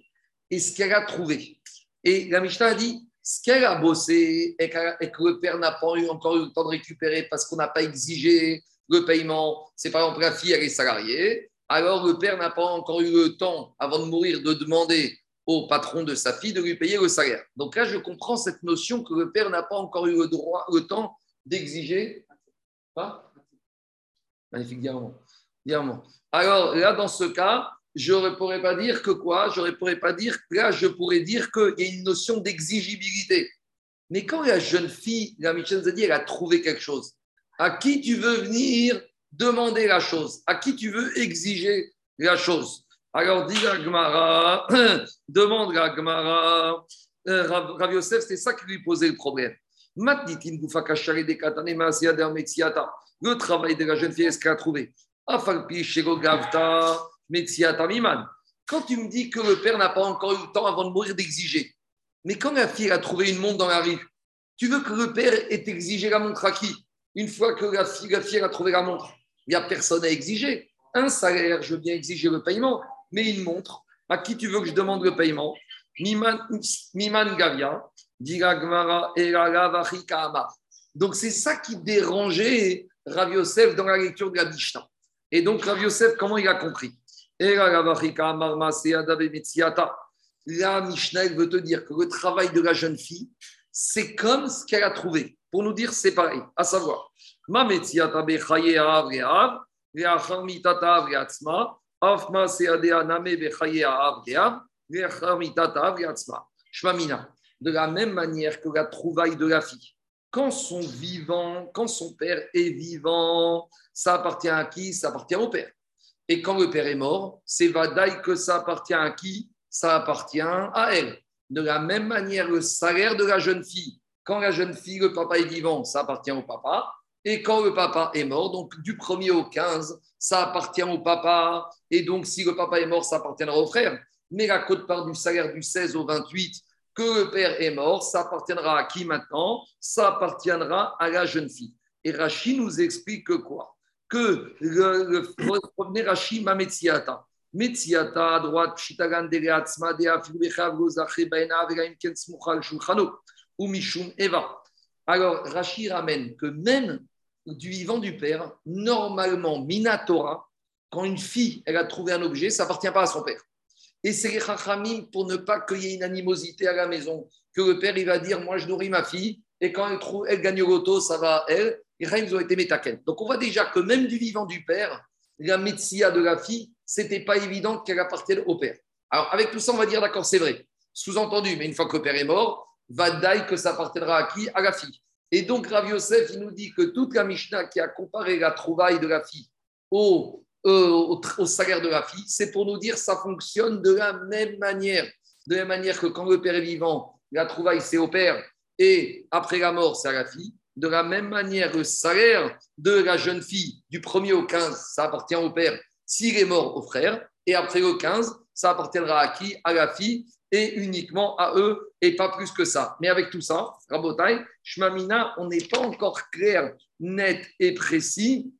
et ce qu'elle a trouvé. Et la Mishnah a dit ce qu'elle a bossé et que le père n'a pas encore eu le temps de récupérer parce qu'on n'a pas exigé le paiement. C'est par exemple la fille, elle est salariée. alors le père n'a pas encore eu le temps, avant de mourir, de demander au patron de sa fille de lui payer le salaire. Donc là, je comprends cette notion que le père n'a pas encore eu le, droit, le temps d'exiger. Pas? Magnifique diamant. Alors là, dans ce cas, je ne pourrais pas dire que quoi? Je ne pourrais pas dire là, je pourrais dire qu'il y a une notion d'exigibilité. Mais quand la jeune fille, la Michel dit, elle a trouvé quelque chose, à qui tu veux venir demander la chose? À qui tu veux exiger la chose? Alors, dis la Gemara, [clears throat] demande la Gemara. Euh, Rav Yosef, c'est ça qui lui posait le problème. Le travail de la jeune fille, est-ce qu'elle a trouvé? Quand tu me dis que le père n'a pas encore eu le temps avant de mourir d'exiger, mais quand la fille a trouvé une montre dans la rue, tu veux que le père ait exigé la montre à qui? Une fois que la fille, a trouvé la montre, il n'y a personne à exiger. Un salaire, je veux bien exiger le paiement, mais une montre, à qui tu veux que je demande le paiement? Miman, Gavia, Donc c'est ça qui dérangeait Rav Yosef dans la lecture de la Mishnah. Et donc Rav Yosef, comment il a compris? La Mishnah veut te dire que le travail de la jeune fille, c'est comme ce qu'elle a trouvé. Pour nous dire, c'est pareil, à savoir, de la même manière que la trouvaille de la fille. Quand son vivant, quand son père est vivant, ça appartient à qui? Ça appartient au père. Et quand le père est mort, c'est Vadaï que ça appartient à qui? Ça appartient à elle. De la même manière, le salaire de la jeune fille, quand la jeune fille, le papa est vivant, ça appartient au papa. Et quand le papa est mort, donc du 1er au 15, ça appartient au papa. Et donc, si le papa est mort, ça appartiendra au frère. Mais la cote-part du salaire du 16 au 28, que le père est mort, ça appartiendra à qui maintenant? Ça appartiendra à la jeune fille. Et Rachi nous explique que quoi? Que le, premier Rachi Mametziata. Metziata à droite, Pshitagan Deleatzma, Deafilbechav, Gozache, Baena, Vegaim Ken Smuchal, Shulchano, ou Mishum Eva. Alors, Rachi ramène que même du vivant du père, normalement, Minatora, quand une fille elle a trouvé un objet, ça appartient pas à son père. Et c'est les chachamim pour ne pas qu'il y ait une animosité à la maison, que le père il va dire Moi je nourris ma fille, et quand elle, trouve, elle gagne au loto, ça va à elle. Et ils ont été métaken. Donc on voit déjà que même du vivant du père, la médecine de la fille, c'était pas évident qu'elle appartienne au père. Alors avec tout ça, on va dire D'accord, c'est vrai. Sous-entendu, mais une fois que le père est mort, va d'aille que ça appartiendra à qui? À la fille. Et donc Rav Yosef, il nous dit que toute la Mishnah qui a comparé la trouvaille de la fille au au, salaire de la fille, c'est pour nous dire ça fonctionne de la même manière. De la même manière que quand le père est vivant, la trouvaille c'est au père et après la mort c'est à la fille. De la même manière, le salaire de la jeune fille du 1er au 15, ça appartient au père s'il est mort au frère. Et après le 15, ça appartiendra à qui? À la fille et uniquement à eux et pas plus que ça. Mais avec tout ça, Rabotai, Shmamina, on n'est pas encore clair, net et précis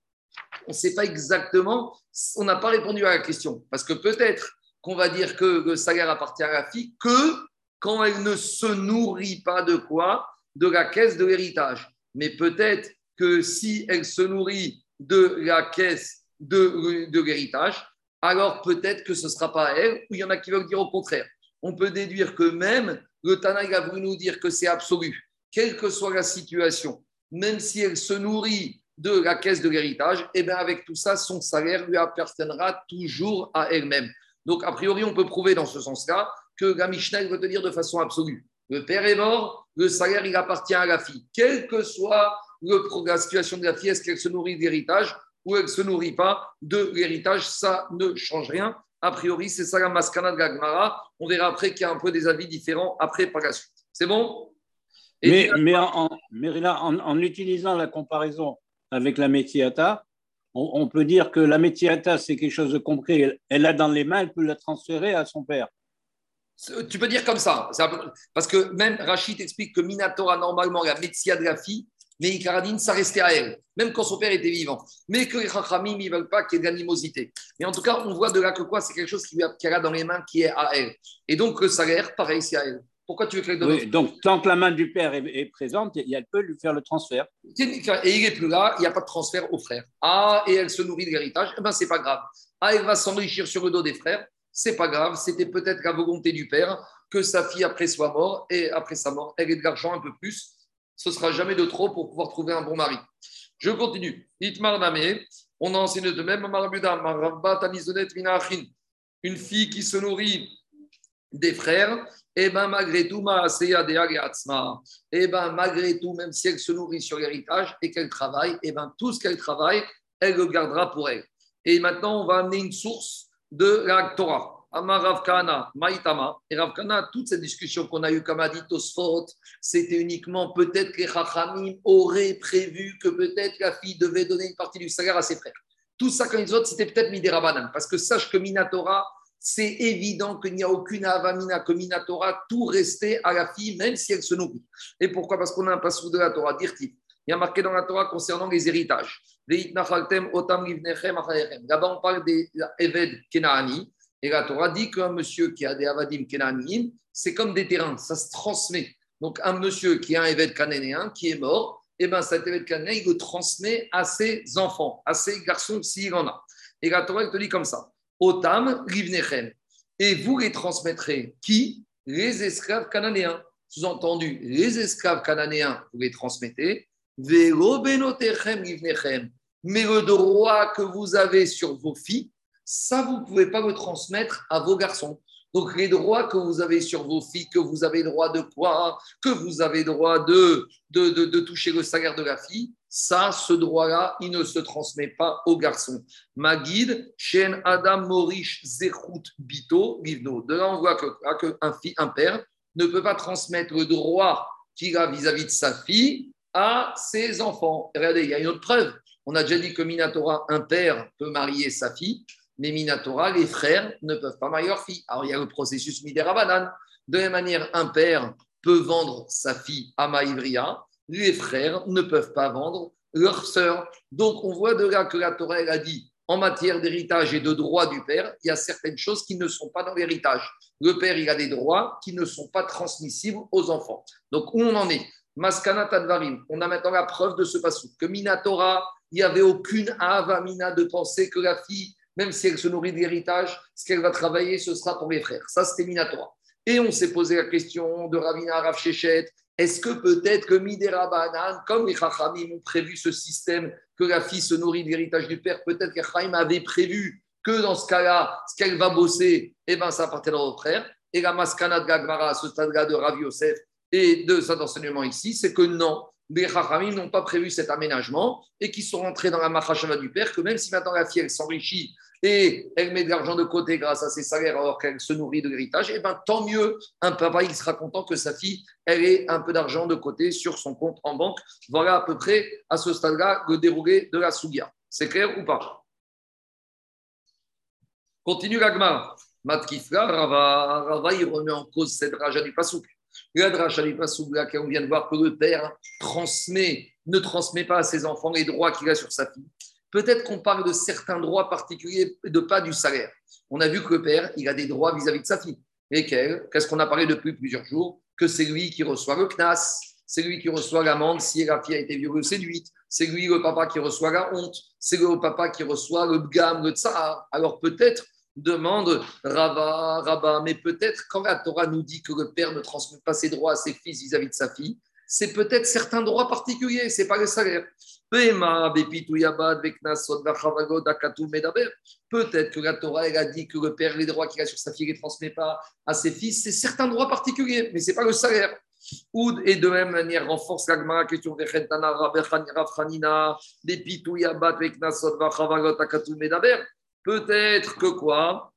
on ne sait pas exactement, on n'a pas répondu à la question. Parce que peut-être qu'on va dire que le salaire appartient à la fille que quand elle ne se nourrit pas de quoi? De la caisse de l'héritage. Mais peut-être que si elle se nourrit de la caisse de, de l'héritage, alors peut-être que ce ne sera pas elle, ou il y en a qui veulent dire au contraire. On peut déduire que même le Tanaï a voulu nous dire que c'est absolu, quelle que soit la situation, même si elle se nourrit de la caisse de l'héritage, et eh bien avec tout ça, son salaire lui appartiendra toujours à elle-même. Donc, a priori, on peut prouver dans ce sens-là que la Mishnah veut te dire de façon absolue. Le père est mort, le salaire, il appartient à la fille. Quelle que soit le, la situation de la fille, est-ce qu'elle se nourrit de l'héritage ou elle ne se nourrit pas de l'héritage, ça ne change rien. A priori, c'est ça la mascana de Gagmara. On verra après qu'il y a un peu des avis différents après par la suite. C'est bon? Mais, mais, en, en, utilisant la comparaison avec la métiata, on, peut dire que la métiata, c'est quelque chose de concret. Elle l'a dans les mains, elle peut la transférer à son père. Tu peux dire comme ça. Parce que même Rachid explique que Minatora, normalement, la métia de la fille, mais Ikaradine, ça restait à elle, même quand son père était vivant. Mais que les Chachamim, ne veulent pas qu'il y ait de l'animosité. Mais en tout cas, on voit de là que quoi, c'est quelque chose qu'elle a dans les mains qui est à elle. Et donc, le salaire, pareil, c'est à elle. Pourquoi tu veux que oui, Donc, tant que la main du père est, présente, elle peut lui faire le transfert. Et il n'est plus là, il n'y a pas de transfert au frère. Ah, et elle se nourrit de l'héritage, eh ben, c'est pas grave. ah, elle va s'enrichir sur le dos des frères, c'est pas grave, c'était peut-être la volonté du père que sa fille après soit morte et après sa mort, elle ait de l'argent un peu plus. Ce sera jamais de trop pour pouvoir trouver un bon mari. Je continue. On enseigne de même une fille qui se nourrit des frères, eh ben malgré tout, et eh ben malgré tout, même si elle se nourrit sur l'héritage et qu'elle travaille, eh ben tout ce qu'elle travaille, elle le gardera pour elle. Et maintenant, on va amener une source de la Torah. Amar Ravkana, Maïtama. Et Ravkana, toute cette discussion qu'on a eue, comme a dit Tosfot, c'était uniquement peut-être que les Chachamim auraient prévu que peut-être la fille devait donner une partie du salaire à ses frères. Tout ça, quand ils autres, c'était peut-être Midera Parce que sache que Minatora, c'est évident qu'il n'y a aucune avamina que Minatora, tout restait à la fille, même si elle se nourrit. Et pourquoi? Parce qu'on a un passage de la Torah, dire Il y a marqué dans la Torah concernant les héritages. Là-bas, on parle des Eved Kenaani. Et la Torah dit qu'un monsieur qui a des Avadim Kenaaniim, c'est comme des terrains, ça se transmet. Donc, un monsieur qui a un Eved Cananéen qui est mort, et eh ben, cet Eved Cananéen, il le transmet à ses enfants, à ses garçons s'il en a. Et la Torah, elle te dit comme ça Otam Rivnechem. Et vous les transmettrez qui? Les esclaves cananéens. Sous-entendu, les esclaves cananéens, vous les transmettez. Mais le droit que vous avez sur vos filles, ça, vous ne pouvez pas le transmettre à vos garçons. Donc, les droits que vous avez sur vos filles, que vous avez droit de quoi Que vous avez droit de, de, de, toucher le salaire de la fille, ça, ce droit-là, il ne se transmet pas aux garçons. Ma guide, Shen Adam Morish Zechut Bito Givno. De là, on voit qu'un un père ne peut pas transmettre le droit qu'il a vis-à-vis de sa fille à ses enfants. Regardez, il y a une autre preuve. On a déjà dit que Minatora, un père peut marier sa fille mais Minatora, les frères ne peuvent pas marier leur fille. Alors il y a le processus Midera De la même manière, un père peut vendre sa fille à Maïvria, les frères ne peuvent pas vendre leur sœur. Donc on voit de là que la Torah a dit en matière d'héritage et de droit du père, il y a certaines choses qui ne sont pas dans l'héritage. Le père, il a des droits qui ne sont pas transmissibles aux enfants. Donc où on en est? Maskana Tadvarim, on a maintenant la preuve de ce passage que Minatora, il n'y avait aucune avamina de penser que la fille même si elle se nourrit de l'héritage, ce qu'elle va travailler, ce sera pour les frères. Ça, c'était. Et on s'est posé la question de Ravina Rav est-ce que peut-être que Midera Banan, comme les Chachamim ont prévu ce système, que la fille se nourrit de l'héritage du père, peut-être que Chaim avait prévu que dans ce cas-là, ce qu'elle va bosser, eh ben, ça appartiendra aux frères. Et la maskana de Gagmara, ce stade-là de Rav Yosef et de cet enseignement ici, c'est que non, les Chachamim n'ont pas prévu cet aménagement et qui sont rentrés dans la Machashava du père, que même si maintenant la fille, s'enrichit et elle met de l'argent de côté grâce à ses salaires alors qu'elle se nourrit de l'héritage, et eh bien tant mieux, un papa il sera content que sa fille ait un peu d'argent de côté sur son compte en banque. Voilà à peu près à ce stade-là le déroulé de la Sougia. C'est clair ou pas? Continue l'agma. Matkifla, Rava, Rava, il remet en cause cette raja du pasouk. La du là, on vient de voir que le père transmet, ne transmet pas à ses enfants les droits qu'il a sur sa fille. Peut-être qu'on parle de certains droits particuliers, de pas du salaire. On a vu que le père, il a des droits vis-à-vis de sa fille. Lesquels Qu'est-ce qu'on a parlé depuis plusieurs jours? Que c'est lui qui reçoit le CNAS, c'est lui qui reçoit l'amende si la fille a été violée ou séduite, c'est lui le papa qui reçoit la honte, c'est le papa qui reçoit le gam, le tsar. Alors peut-être, demande Rava, Rava, mais peut-être quand la Torah nous dit que le père ne transmet pas ses droits à ses fils vis-à-vis -vis de sa fille, c'est peut-être certains droits particuliers, c'est pas le salaire. Peut-être que la Torah elle a dit que le père, les droits qu'il a sur sa fille, ne les transmet pas à ses fils. C'est certains droits particuliers, mais ce n'est pas le salaire. Oud, et de même manière, renforce la question de Peut-être que quoi?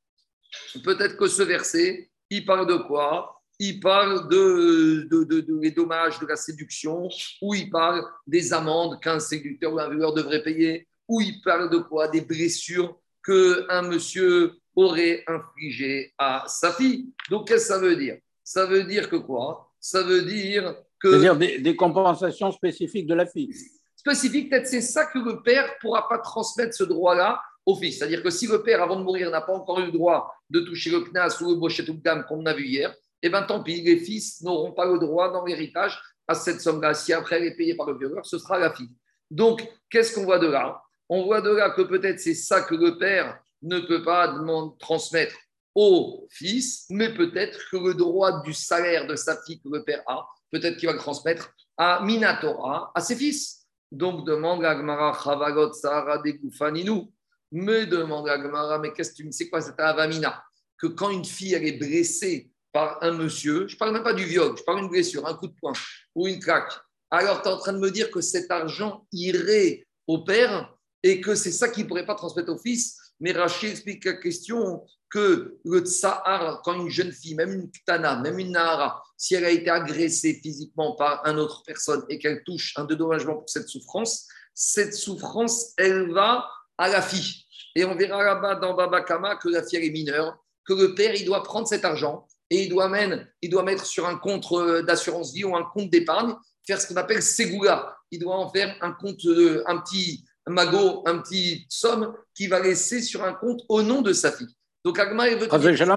Peut-être que ce verset, il parle de quoi? Il parle de, de, de, les dommages de la séduction, ou il parle des amendes qu'un séducteur ou un violeur devrait payer, ou il parle de quoi? Des blessures qu'un monsieur aurait infligées à sa fille. Donc, qu'est-ce que ça veut dire? Ça veut dire que quoi? Ça veut dire que. C'est-à-dire des, des, compensations spécifiques de la fille. Spécifiques, peut-être c'est ça que le père ne pourra pas transmettre ce droit-là au fils. C'est-à-dire que si le père, avant de mourir, n'a pas encore eu le droit de toucher le knas ou le bochet ou le qu'on a vu hier, eh bien tant pis, les fils n'auront pas le droit dans l'héritage à cette somme-là. Si après elle est payée par le violeur, ce sera la fille. Donc, qu'est-ce qu'on voit de là? On voit de là que peut-être c'est ça que le père ne peut pas transmettre au fils, mais peut-être que le droit du salaire de sa fille que le père a, peut-être qu'il va le transmettre à Minatora, à ses fils. Donc demande à Gmara, Chavagot Sahara Dekoufaninu. Me demande à Gmara, mais qu'est-ce que tu me sais quoi cette avamina? Que quand une fille elle est blessée par un monsieur, je ne parle même pas du viol, je parle d'une blessure, un coup de poing ou une craque, alors tu es en train de me dire que cet argent irait au père et que c'est ça qu'il ne pourrait pas transmettre au fils? Mais Rachid explique la question que le tsahar, quand une jeune fille, même une ktana, même une nahara, si elle a été agressée physiquement par une autre personne et qu'elle touche un dédommagement pour cette souffrance, cette souffrance, elle va à la fille. Et on verra là-bas dans Baba Kama que la fille est mineure, que le père, il doit prendre cet argent et il doit, mettre, il doit mettre sur un compte euh, d'assurance vie ou un compte d'épargne, faire ce qu'on appelle Segula. Il doit en faire un compte, euh, un petit magot, un petit somme qu'il va laisser sur un compte au nom de sa fille. Donc Agma, veut.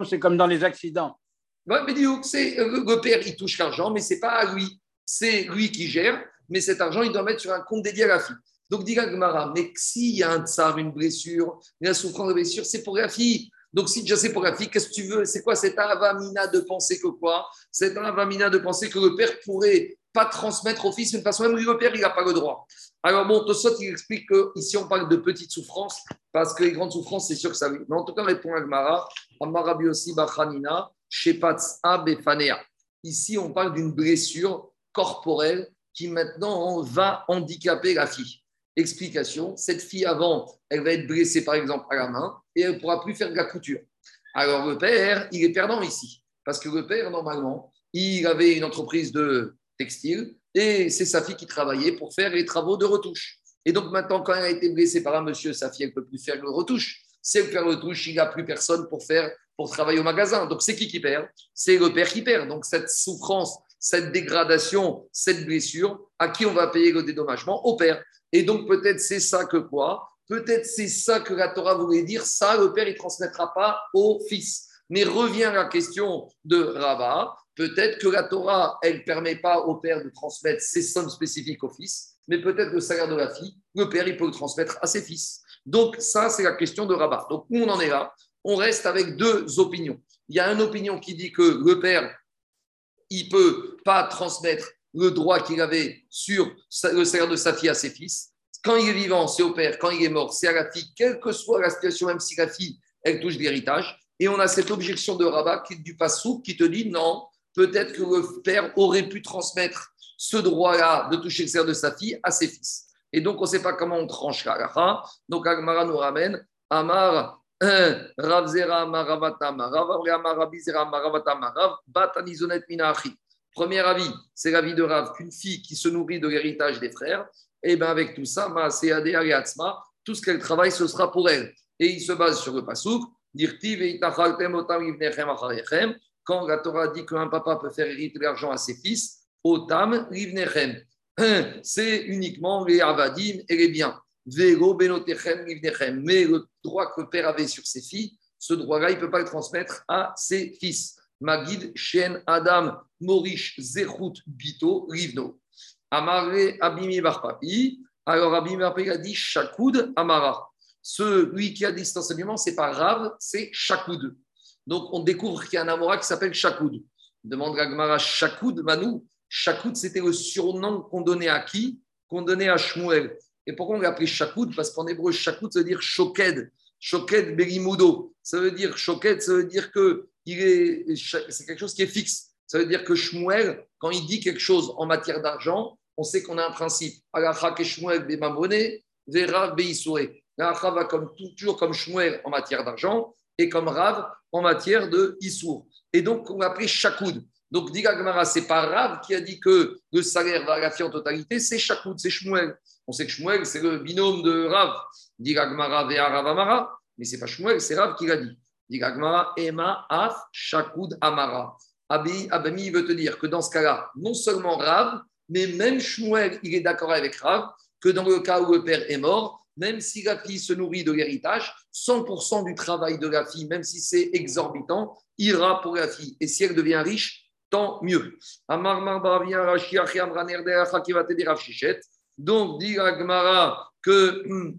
C'est comme dans les accidents. Oui, mais c'est euh, le père, il touche l'argent, mais c'est pas à lui. C'est lui qui gère, mais cet argent, il doit mettre sur un compte dédié à la fille. Donc, dit Agmara, mais s'il y a un tsar, une blessure, la souffrance de blessure, c'est pour la fille. Donc, si déjà c'est pour la fille, qu'est-ce que tu veux? C'est quoi cette avamina de penser que quoi? Cette avamina de penser que le père pourrait pas transmettre au fils d'une façon, même le père, il n'a pas le droit. Alors, bon, Tosot, il explique qu'ici, on parle de petites souffrances, parce que les grandes souffrances, c'est sûr que ça oui. Mais en tout cas, répond Agmara, Amara aussi Bachanina, Shepatz Befanea. Ici, on parle d'une blessure corporelle qui maintenant va handicaper la fille. Explication, cette fille avant, elle va être blessée par exemple à la main et elle ne pourra plus faire de la couture. Alors le père, il est perdant ici, parce que le père, normalement, il avait une entreprise de textile, et c'est sa fille qui travaillait pour faire les travaux de retouche. Et donc maintenant, quand elle a été blessée par un monsieur, sa fille, elle ne peut plus faire le retouche. Fait le retouche, il n'y a plus personne pour faire pour travailler au magasin. Donc c'est qui qui perd? C'est le père qui perd. Donc cette souffrance, cette dégradation, cette blessure, à qui on va payer le dédommagement? Au père. Et donc peut-être c'est ça que quoi Peut-être c'est ça que la Torah voulait dire. Ça, le père, il ne transmettra pas au fils. Mais revient la question de Rava. Peut-être que la Torah, elle ne permet pas au père de transmettre ses sommes spécifiques au fils, mais peut-être le salaire de la fille, le père, il peut le transmettre à ses fils. Donc, ça, c'est la question de Rabat. Donc, où on en est là On reste avec deux opinions. Il y a une opinion qui dit que le père, il ne peut pas transmettre le droit qu'il avait sur le salaire de sa fille à ses fils. Quand il est vivant, c'est au père. Quand il est mort, c'est à la fille, quelle que soit la situation, même si la fille, elle touche l'héritage. Et on a cette objection de Rabat qui, du Passou qui te dit non, peut-être que le père aurait pu transmettre ce droit-là de toucher le cerf de sa fille à ses fils. Et donc, on ne sait pas comment on tranche la Donc, Agmara nous ramène Amar Rav Zera Maravatama, Rav Rabizera Maravatama, Rav Batanizonet Minachi. Premier avis, c'est l'avis de Rav qu'une fille qui se nourrit de l'héritage des frères, et eh bien avec tout ça, tout ce qu'elle travaille, ce sera pour elle. Et il se base sur le pasouk, quand la Torah dit qu'un papa peut faire hériter l'argent à ses fils, Otam Rivnechem. C'est uniquement les Avadim et les biens. Vego. Mais le droit que le père avait sur ses filles, ce droit-là, il ne peut pas le transmettre à ses fils. Magid, Shen, Adam, Morish, Zechut, Bito, Rivno. Amare, Abimi, Barpapi. Alors Abimi, Barpapi a dit Shakoud, Amara. Celui qui a dit cet enseignement, ce n'est pas Rav, c'est Shakoud. Donc, on découvre qu'il y a un Amora qui s'appelle Shakoud. Demande Gagmara Shakoud, Manou. Shakoud, c'était le surnom qu'on donnait à qui? Qu'on donnait à Shmuel. Et pourquoi on l'a appelé Shakoud? Parce qu'en hébreu, Shakoud, ça veut dire Shoked. Shoked Berimudo. Ça veut dire Shoked, ça veut dire que c'est quelque chose qui est fixe. Ça veut dire que Shmuel, quand il dit quelque chose en matière d'argent, on sait qu'on a un principe. Alacha ke Shmuel. Alacha va comme, toujours comme Shmuel en matière d'argent et comme Rav en matière de Issour. Et donc, on a pris Chakoud. Donc, Diga Gmara, ce n'est pas Rav qui a dit que le salaire va à en totalité, c'est Chakoud, c'est Shmuel. On sait que Shmuel, c'est le binôme de Rav. Diga Gmara, Vea Rav Amara. Mais ce n'est pas Shmuel, c'est Rav qui l'a dit. Gmara, Ema, Af, Chakoud, Amara. Abi, Abami veut te dire que dans ce cas-là, non seulement Rav, mais même Shmuel, il est d'accord avec Rav, que dans le cas où le père est mort, même si la fille se nourrit de l'héritage, 100% du travail de la fille, même si c'est exorbitant, ira pour la fille. Et si elle devient riche, tant mieux. Donc, dit Agmara que hum,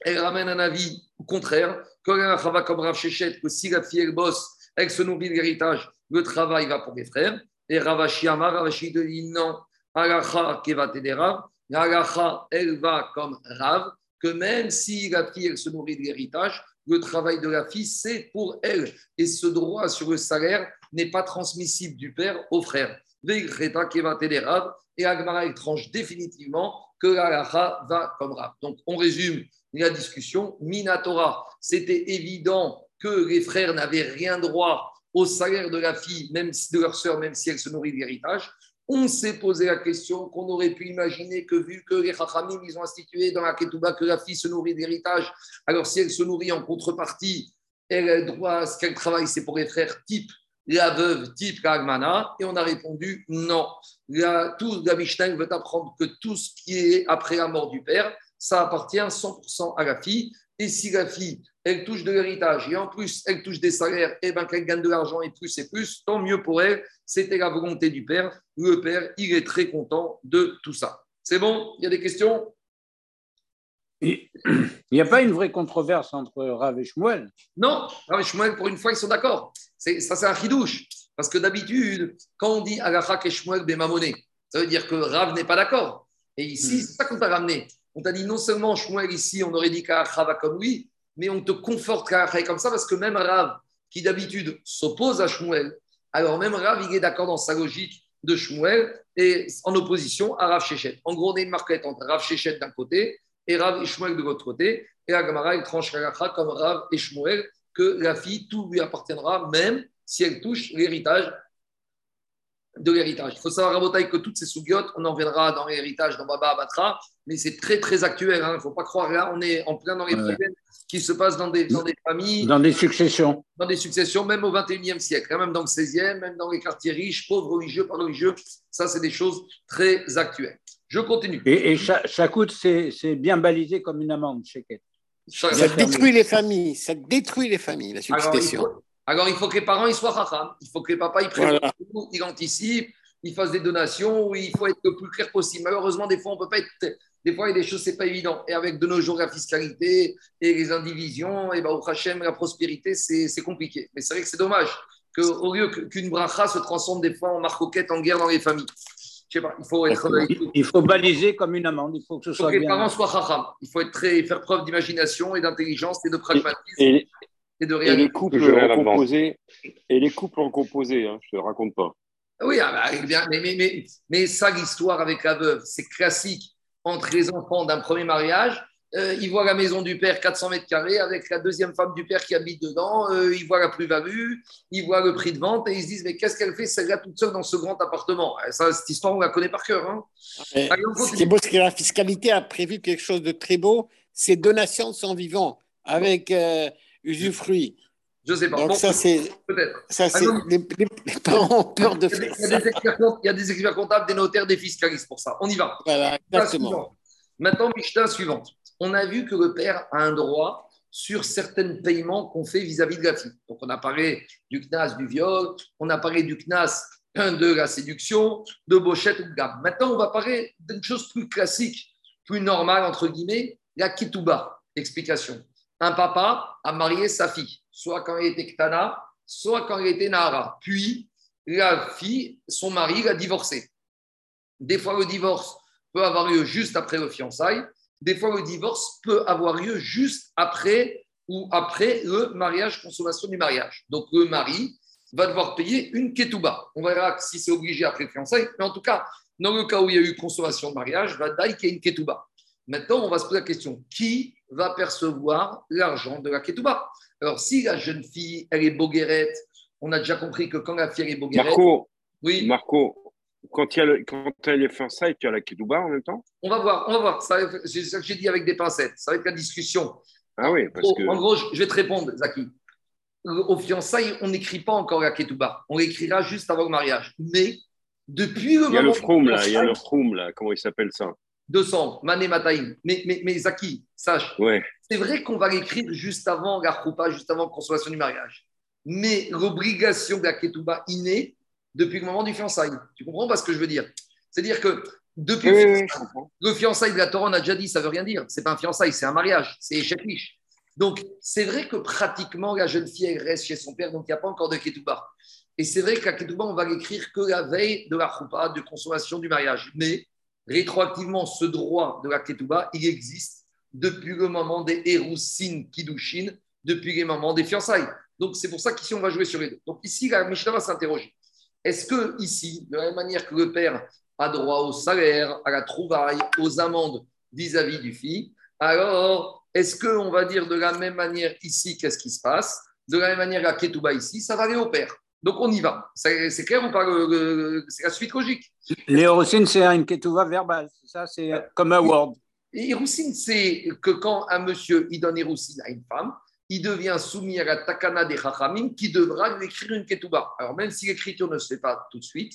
elle ramène un avis contraire, que comme Rav que si la fille elle bosse, elle se nourrit de l'héritage, le travail va pour les frères. Et Ravashi Amar, Ravashi dit non, Agacha Kevat Rav, Agacha, elle va comme Rav, que même si la fille elle se nourrit de l'héritage, le travail de la fille, c'est pour elle. Et ce droit sur le salaire n'est pas transmissible du père au frère. Et Agmara tranche définitivement que la va comme Rav. Donc on résume la discussion. Minatora, c'était évident que les frères n'avaient rien droit au salaire de la fille, même de leur sœur, même si elle se nourrit de l'héritage. On s'est posé la question qu'on aurait pu imaginer que vu que les Chachamim, ils ont institué dans la Ketouba que la fille se nourrit d'héritage, alors si elle se nourrit en contrepartie, elle a droit à ce qu'elle travaille, c'est pour les frères type la veuve type Kagmana, et on a répondu non. La, tout, la veut apprendre que tout ce qui est après la mort du père, ça appartient 100% à la fille. Et si la fille, elle touche de l'héritage et en plus elle touche des salaires, et ben qu'elle gagne de l'argent et plus et plus, tant mieux pour elle. C'était la volonté du père. Le père, il est très content de tout ça. C'est bon? Il y a des questions? Il [clears throat] n'y a pas une vraie controverse entre Rav et Shmuel? Non, Rav et Shmuel, pour une fois, ils sont d'accord. Ça, c'est un chidouche. Parce que d'habitude, quand on dit Agachak et Shmuel Bemamoné, ça veut dire que Rav n'est pas d'accord. Et ici, hmm. c'est ça qu'on t'a ramené. On t'a dit non seulement Shmuel ici, on aurait dit qu'Agachak va comme lui, mais on te conforte est comme ça parce que même Rav, qui d'habitude s'oppose à Shmuel, alors même Rav, il est d'accord dans sa logique de Shmuel et en opposition à Rav Shechet. En gros, on a une marquette entre Rav Shechet d'un côté et Rav et Shmuel de l'autre côté. Et Agamara, il tranche Agachak comme Rav et Shmuel que la fille, tout lui appartiendra, même si elle touche l'héritage de l'héritage. Il faut savoir, Rabotaï, que toutes ces sougiotes, on en viendra dans l'héritage dans Baba Abatra, mais c'est très, très actuel. Hein. Il ne faut pas croire, là, on est en plein dans les problèmes qui se passent dans des, dans des familles. Dans des successions. Dans des successions, même au 21e siècle, hein, même dans le 16e, même dans les quartiers riches, pauvres, religieux, pas religieux. Ça, c'est des choses très actuelles. Je continue. Et, et ça, coûte, c'est bien balisé comme une amende, chez ça, détruit les familles, ça détruit les familles, la succession. Alors, il faut, que les parents ils soient racham, il faut que les papas ils prévoient, ils anticipent, ils fassent des donations, il faut être le plus clair possible. Malheureusement, des fois, on peut pas être. Des fois, il y a des choses, c'est pas évident. Et avec de nos jours, la fiscalité et les indivisions, et bah, au Hachem, la prospérité, c'est compliqué. Mais c'est vrai que c'est dommage qu'au lieu qu'une bracha se transforme des fois en marcoquette, en guerre dans les familles il faut être. Il, faut baliser comme une amende. Il faut que ce soit. que les parents soient chacham. Il faut être très, faire preuve d'imagination et d'intelligence et de pragmatisme et, de réalisme. Et les couples ont composé. Et les couples ont composé. Hein, je ne te raconte pas. Oui, ah bah, mais, mais, mais, mais ça, l'histoire avec la veuve, c'est classique entre les enfants d'un premier mariage euh, il voit la maison du père 400 mètres carrés avec la deuxième femme du père qui habite dedans, euh, il voit la plus-value, il voit le prix de vente et ils se disent mais qu'est-ce qu'elle fait celle-là toute seule dans ce grand appartement? Euh, ça, Cette histoire, on la connaît par cœur. Hein. ce qui est beau, c'est que la fiscalité a prévu quelque chose de très beau, c'est donations sont vivants avec usufruit. Je sais pas. Donc ça, c'est peut-être. Ça, c'est les, parents ont peur de faire il y, a des il y a des experts comptables, des notaires, des fiscalistes pour ça. On y va. Voilà, exactement. Maintenant, Mishnah suivante on a vu que le père a un droit sur certains paiements qu'on fait vis-à-vis de la fille. Donc, on a parlé du CNAS du viol, on a parlé du CNAS de la séduction, de Bochette ou de gamme. Maintenant, on va parler d'une chose plus classique, plus normale, entre guillemets, la Kituba. Explication. Un papa a marié sa fille, soit quand elle était Ktana, soit quand elle était Nahara. Puis, la fille, son mari l'a divorcée. Des fois, le divorce peut avoir lieu juste après le fiançailles, des fois, le divorce peut avoir lieu juste après ou après le mariage, consommation du mariage. Donc, le mari va devoir payer une ketouba. On verra si c'est obligé après le fiançailles, mais en tout cas, dans le cas où il y a eu consommation de mariage, va dire qu'il y a une ketouba. Maintenant, on va se poser la question qui va percevoir l'argent de la ketouba Alors, si la jeune fille, elle est boguerette, on a déjà compris que quand la fille est boguerette. Marco, oui. Marco, quand, il y a le, quand elle est fiançailles, tu as la Kedouba en même temps? On va voir, on va voir. C'est ça que j'ai dit avec des pincettes. Ça va être la discussion. Ah oui, parce que... En gros, je vais te répondre, Zaki. Au fiançailles, on n'écrit pas encore la Ketouba. On l'écrira juste avant le mariage. Mais depuis le moment. Il y a le Froum, là. Il y a le Froum, là. Comment il s'appelle ça? 200, Mané Mataïm. Mais, mais, mais Zaki, sache. Ouais. C'est vrai qu'on va l'écrire juste avant la Khoupa, juste avant la consommation du mariage. Mais l'obligation de la Ketouba innée, depuis le moment du fiançailles. Tu comprends pas ce que je veux dire? C'est-à-dire que Depuis Oui, le fiançailles, oui, je comprends. le fiançailles de la Torah, on a déjà dit, ça veut rien dire. C'est pas un fiançailles, c'est un mariage, c'est échec-liche. Donc, c'est vrai que pratiquement, la jeune fille, elle reste chez son père, donc il n'y a pas encore de ketouba. Et c'est vrai qu'à ketouba, on va l'écrire que la veille de la choupa, de consommation du mariage. Mais, rétroactivement, ce droit de la ketouba, il existe depuis le moment des Héroussines Kiddushin, depuis les moments des fiançailles. Donc, c'est pour ça qu'ici, on va jouer sur les deux. Donc, ici, la Mishnah va s'interroger. Est-ce que, ici, de la même manière que le père a droit au salaire, à la trouvaille, aux amendes vis-à-vis du fils, alors est-ce qu'on va dire de la même manière ici, qu'est-ce qui se passe? De la même manière, la Ketouba ici, ça va aller au père. Donc on y va. C'est clair, on parle, euh, c'est la suite logique? Les Horusines, c'est une ketouva verbale. Ça, c'est comme un word. Et Héroussine, c'est que quand un monsieur il donne Héroussine à une femme, il devient soumis à la takana des Chachamim qui devra lui écrire une ketouba. Alors même si l'écriture ne se fait pas tout de suite,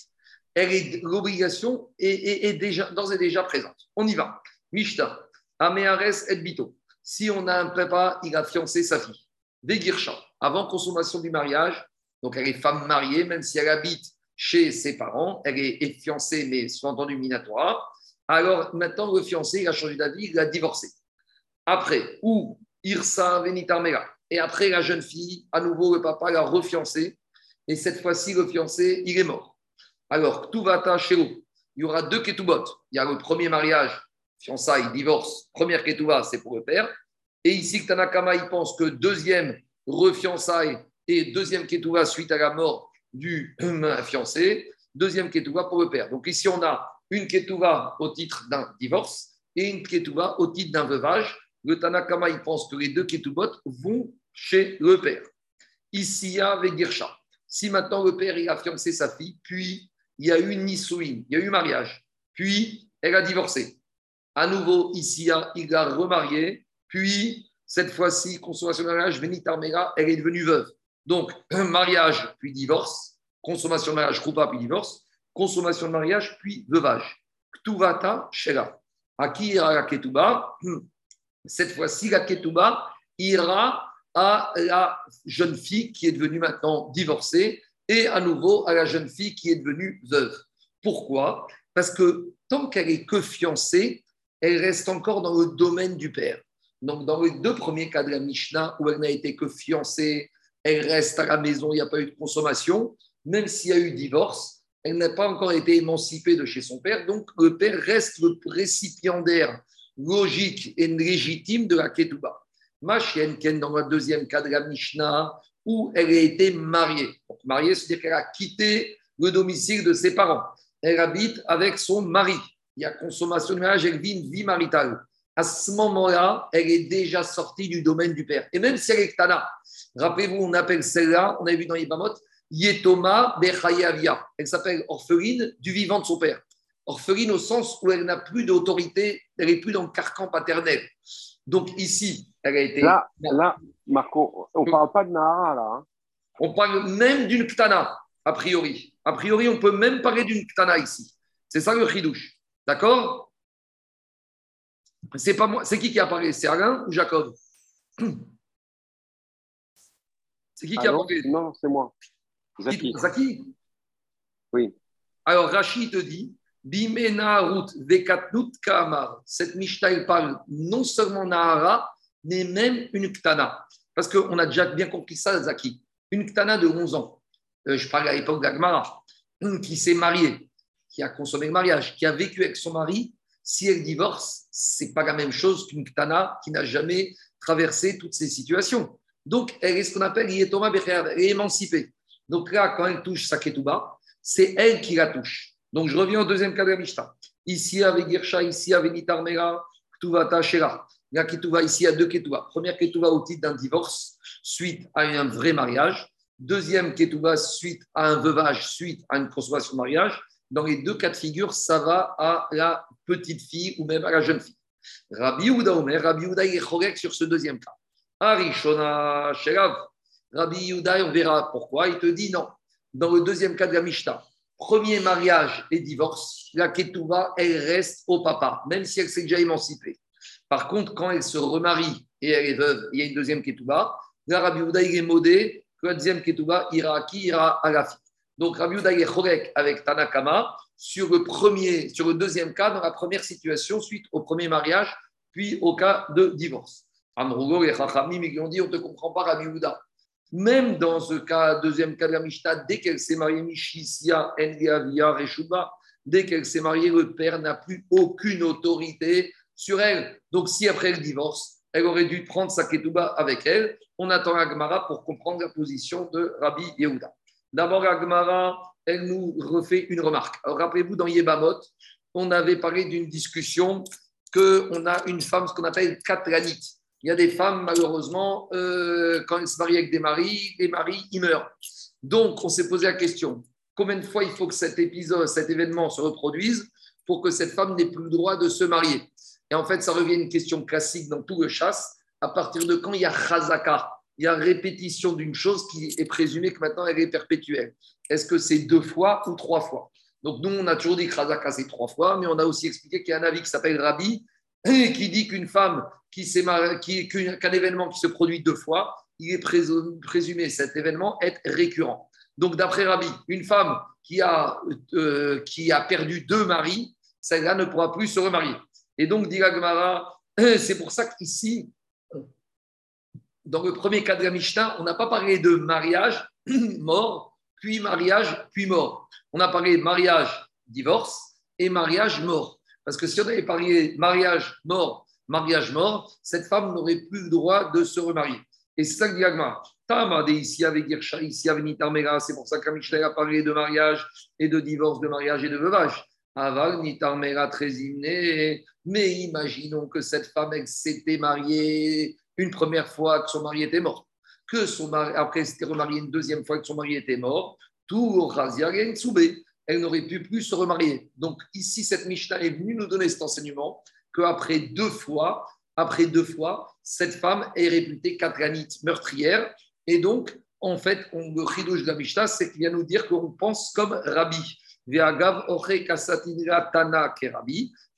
l'obligation est, est- est déjà, d'ores et déjà présente. On y va. Mishta, Ameares et Bito. Si on a un papa, il a fiancé sa fille. Vegirsha, avant consommation du mariage, donc elle est femme mariée, même si elle habite chez ses parents, elle est, fiancée, mais sous-entendu minatoire. Alors maintenant, le fiancé, il a changé d'avis, il a divorcé. Après, ou Irsa Venitarmera. Et après, la jeune fille, à nouveau, le papa l'a refiancé. Et cette fois-ci, le fiancé, il est mort. Alors, Tuvata Shelo, il y aura deux ketubot. Il y a le premier mariage, fiançailles, divorce. Première ketuba, c'est pour le père. Et ici, Tanakama, il pense que deuxième refiançailles et deuxième ketuba suite à la mort du [clears throat] fiancé, deuxième ketuba pour le père. Donc ici, on a une ketuba au titre d'un divorce et une ketuba au titre d'un veuvage. Le Tanakama, il pense que les deux ketubot vont chez le père. Ici, il y a Vegirsha. Si maintenant le père a fiancé sa fille, puis il y a eu Nisouine, il y a eu mariage, puis elle a divorcé. À nouveau, ici, il a remarié, puis cette fois-ci, consommation de mariage, Venitarmera, elle est devenue veuve. Donc, [clears throat] mariage, puis divorce, consommation de mariage, Krupa, puis divorce, consommation de mariage, puis veuvage. Ktuvata, Shela. À qui ira la Ketuba Cette fois-ci, la Ketuba ira à la jeune fille qui est devenue maintenant divorcée et à nouveau à la jeune fille qui est devenue veuve. Pourquoi? Parce que tant qu'elle est que fiancée, elle reste encore dans le domaine du père. Donc, dans les deux premiers cas de la Mishnah, où elle n'a été que fiancée, elle reste à la maison, il n'y a pas eu de consommation, même s'il y a eu divorce, elle n'a pas encore été émancipée de chez son père, donc le père reste le récipiendaire logique et légitime de la Ketouba. Ma chienne, Ken, dans le deuxième cas de la Mishnah, où elle a été mariée. Donc, mariée, c'est-à-dire qu'elle a quitté le domicile de ses parents. Elle habite avec son mari. Il y a consommation de mariage, elle vit une vie maritale. À ce moment-là, elle est déjà sortie du domaine du père. Et même si elle est Ktana, rappelez-vous, on appelle celle-là, on a vu dans Ibamot, Yetoma Bechayavia. Elle s'appelle orpheline du vivant de son père. Orpheline au sens où elle n'a plus d'autorité, elle n'est plus dans le carcan paternel. Donc ici, elle a été. Là, là, Marco, on ne parle pas de Nahara, là. hein. On parle même d'une ktana, a priori. A priori, on peut même parler d'une ktana ici. C'est ça le chidouche. D'accord? C'est pas moi. C'est qui qui a parlé? C'est Alain ou Jacob? C'est qui qui a non, parlé non, c'est moi. Zaki. Zaki? Oui. Alors Rachid te dit Bimena Rout Vekatnut Kamar. Cette Mishnah, parle non seulement Nahara, mais même une Ktana. Parce qu'on a déjà bien compris ça, Zaki. Une Ktana de 11 ans. Euh, je parle à l'époque d'Agmara, [clears throat] qui s'est mariée, qui a consommé le mariage, qui a vécu avec son mari. Si elle divorce, c'est pas la même chose qu'une Ktana qui n'a jamais traversé toutes ces situations. Donc, elle est ce qu'on appelle Yetoma Becher, elle est émancipée. Donc là, quand elle touche sa ketouba, c'est elle qui la touche. Donc je reviens au deuxième cas de la Mishnah. Ici avec Girsha, ici avec Nitarmera, Ktuvata Shera. La ketouba, ici, il y a deux ketouba. Première ketouba au titre d'un divorce suite à un vrai mariage. Deuxième ketouba suite à un veuvage, suite à une consommation de mariage. Dans les deux cas de figure, ça va à la petite fille ou même à la jeune fille. Rabbi Yehuda Omer, Rabbi Yehuda il sur ce deuxième cas. Arishona Sherav. Rabbi Yehuda, on verra pourquoi. Il te dit non. Dans le deuxième cas de la Mishnah, premier mariage et divorce, la ketouba, elle reste au papa, même si elle s'est déjà émancipée. Par contre, quand elle se remarie et elle est veuve, il y a une deuxième ketouba. Là, Rabbi Yehuda, il est modé que la deuxième ketouba ira à qui? Ira à la fille. Donc, Rabbi Yehuda, il est chorek avec Tanakama sur le premier, sur le deuxième cas, dans la première situation, suite au premier mariage, puis au cas de divorce. Amrougo et Chachamim, ils ont dit, on ne te comprend pas, Rabbi Houda. Même dans ce cas, deuxième cas de la Mishnah, dès qu'elle s'est mariée, Engeavia, Reshuba, dès qu'elle s'est mariée, le père n'a plus aucune autorité sur elle. Donc, si après le divorce, elle aurait dû prendre sa ketouba avec elle, on attend Agmara pour comprendre la position de Rabbi Yehuda. D'abord, Agmara, elle nous refait une remarque. Rappelez-vous, dans Yebamot, on avait parlé d'une discussion qu'on a une femme, ce qu'on appelle katranite. Il y a des femmes, malheureusement, euh, quand elles se marient avec des maris, les maris, ils meurent. Donc, on s'est posé la question combien de fois il faut que cet épisode, cet événement se reproduise pour que cette femme n'ait plus le droit de se marier? Et en fait, ça revient à une question classique dans tout le chasse. À partir de quand il y a chazaka, il y a répétition d'une chose qui est présumée que maintenant elle est perpétuelle. Est-ce que c'est deux fois ou trois fois? Donc, nous, on a toujours dit que c'est trois fois, mais on a aussi expliqué qu'il y a un avis qui s'appelle Rabbi, qui dit qu'une femme qui qui, qu'un événement qui se produit deux fois, il est présumé cet événement être récurrent. Donc, d'après Rabbi, une femme qui a, euh, qui a perdu deux maris, celle-là ne pourra plus se remarier. Et donc, dit Gemara, [clears throat] c'est pour ça qu'ici, dans le premier cas de Mishnah, on n'a pas parlé de mariage, [clears throat] mort, puis mariage, puis mort. On a parlé mariage, divorce et mariage, mort. Parce que si on avait parlé mariage, mort, mariage mort, cette femme n'aurait plus le droit de se remarier. Et c'est ça que dit Agma. ici avec ici avec Nitarmera. C'est pour ça qu'Amishler a parlé de mariage et de divorce, de mariage et de veuvage. Aval Nitarmera très Mais imaginons que cette femme s'était mariée une première fois que son mari était mort, que son mari, après s'était remariée une deuxième fois que son mari était mort. Tout Soubé elle n'aurait pu plus se remarier. Donc ici, cette Mishnah est venue nous donner cet enseignement qu'après deux fois, après deux fois, cette femme est réputée katranite, meurtrière. Et donc, en fait, on, le chidouche de la Mishnah, c'est qu'il vient nous dire qu'on pense comme Rabbi.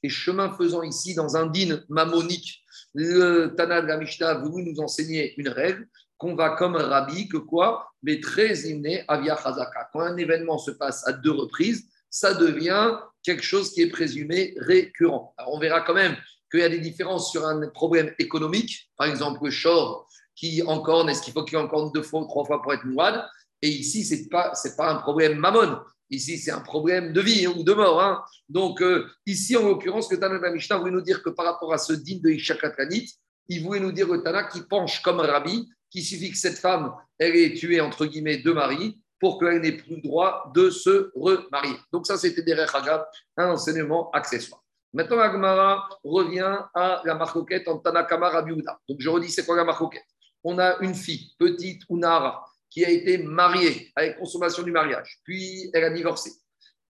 Et chemin faisant ici, dans un din mammonique, le Tana de la Mishnah a voulu nous enseigner une règle qu'on va comme Rabbi, que quoi? Mais très hymné avia chazaka. Quand un événement se passe à deux reprises, ça devient quelque chose qui est présumé récurrent. Alors on verra quand même qu'il y a des différences sur un problème économique. Par exemple, le short qui encorne, est-ce qu'il faut qu'il encorne deux fois ou trois fois pour être moine? Et ici, ce n'est pas, pas un problème mammon. Ici, c'est un problème de vie ou de mort. Hein. Donc, euh, ici, en l'occurrence, le Tana de la Mishnah voulait nous dire que par rapport à ce digne de Ishakatranit, il voulait nous dire le Tana qui penche comme Rabbi qu'il suffit que cette femme, elle ait tué, entre guillemets, deux maris pour qu'elle n'ait plus le droit de se remarier. Donc ça, c'était des Hagab, un enseignement accessoire. Maintenant, Agmara revient à la marcoquette en Tanakama Rabiouda. Donc je redis, c'est quoi la marcoquette? On a une fille, petite Unara, qui a été mariée avec consommation du mariage, puis elle a divorcé.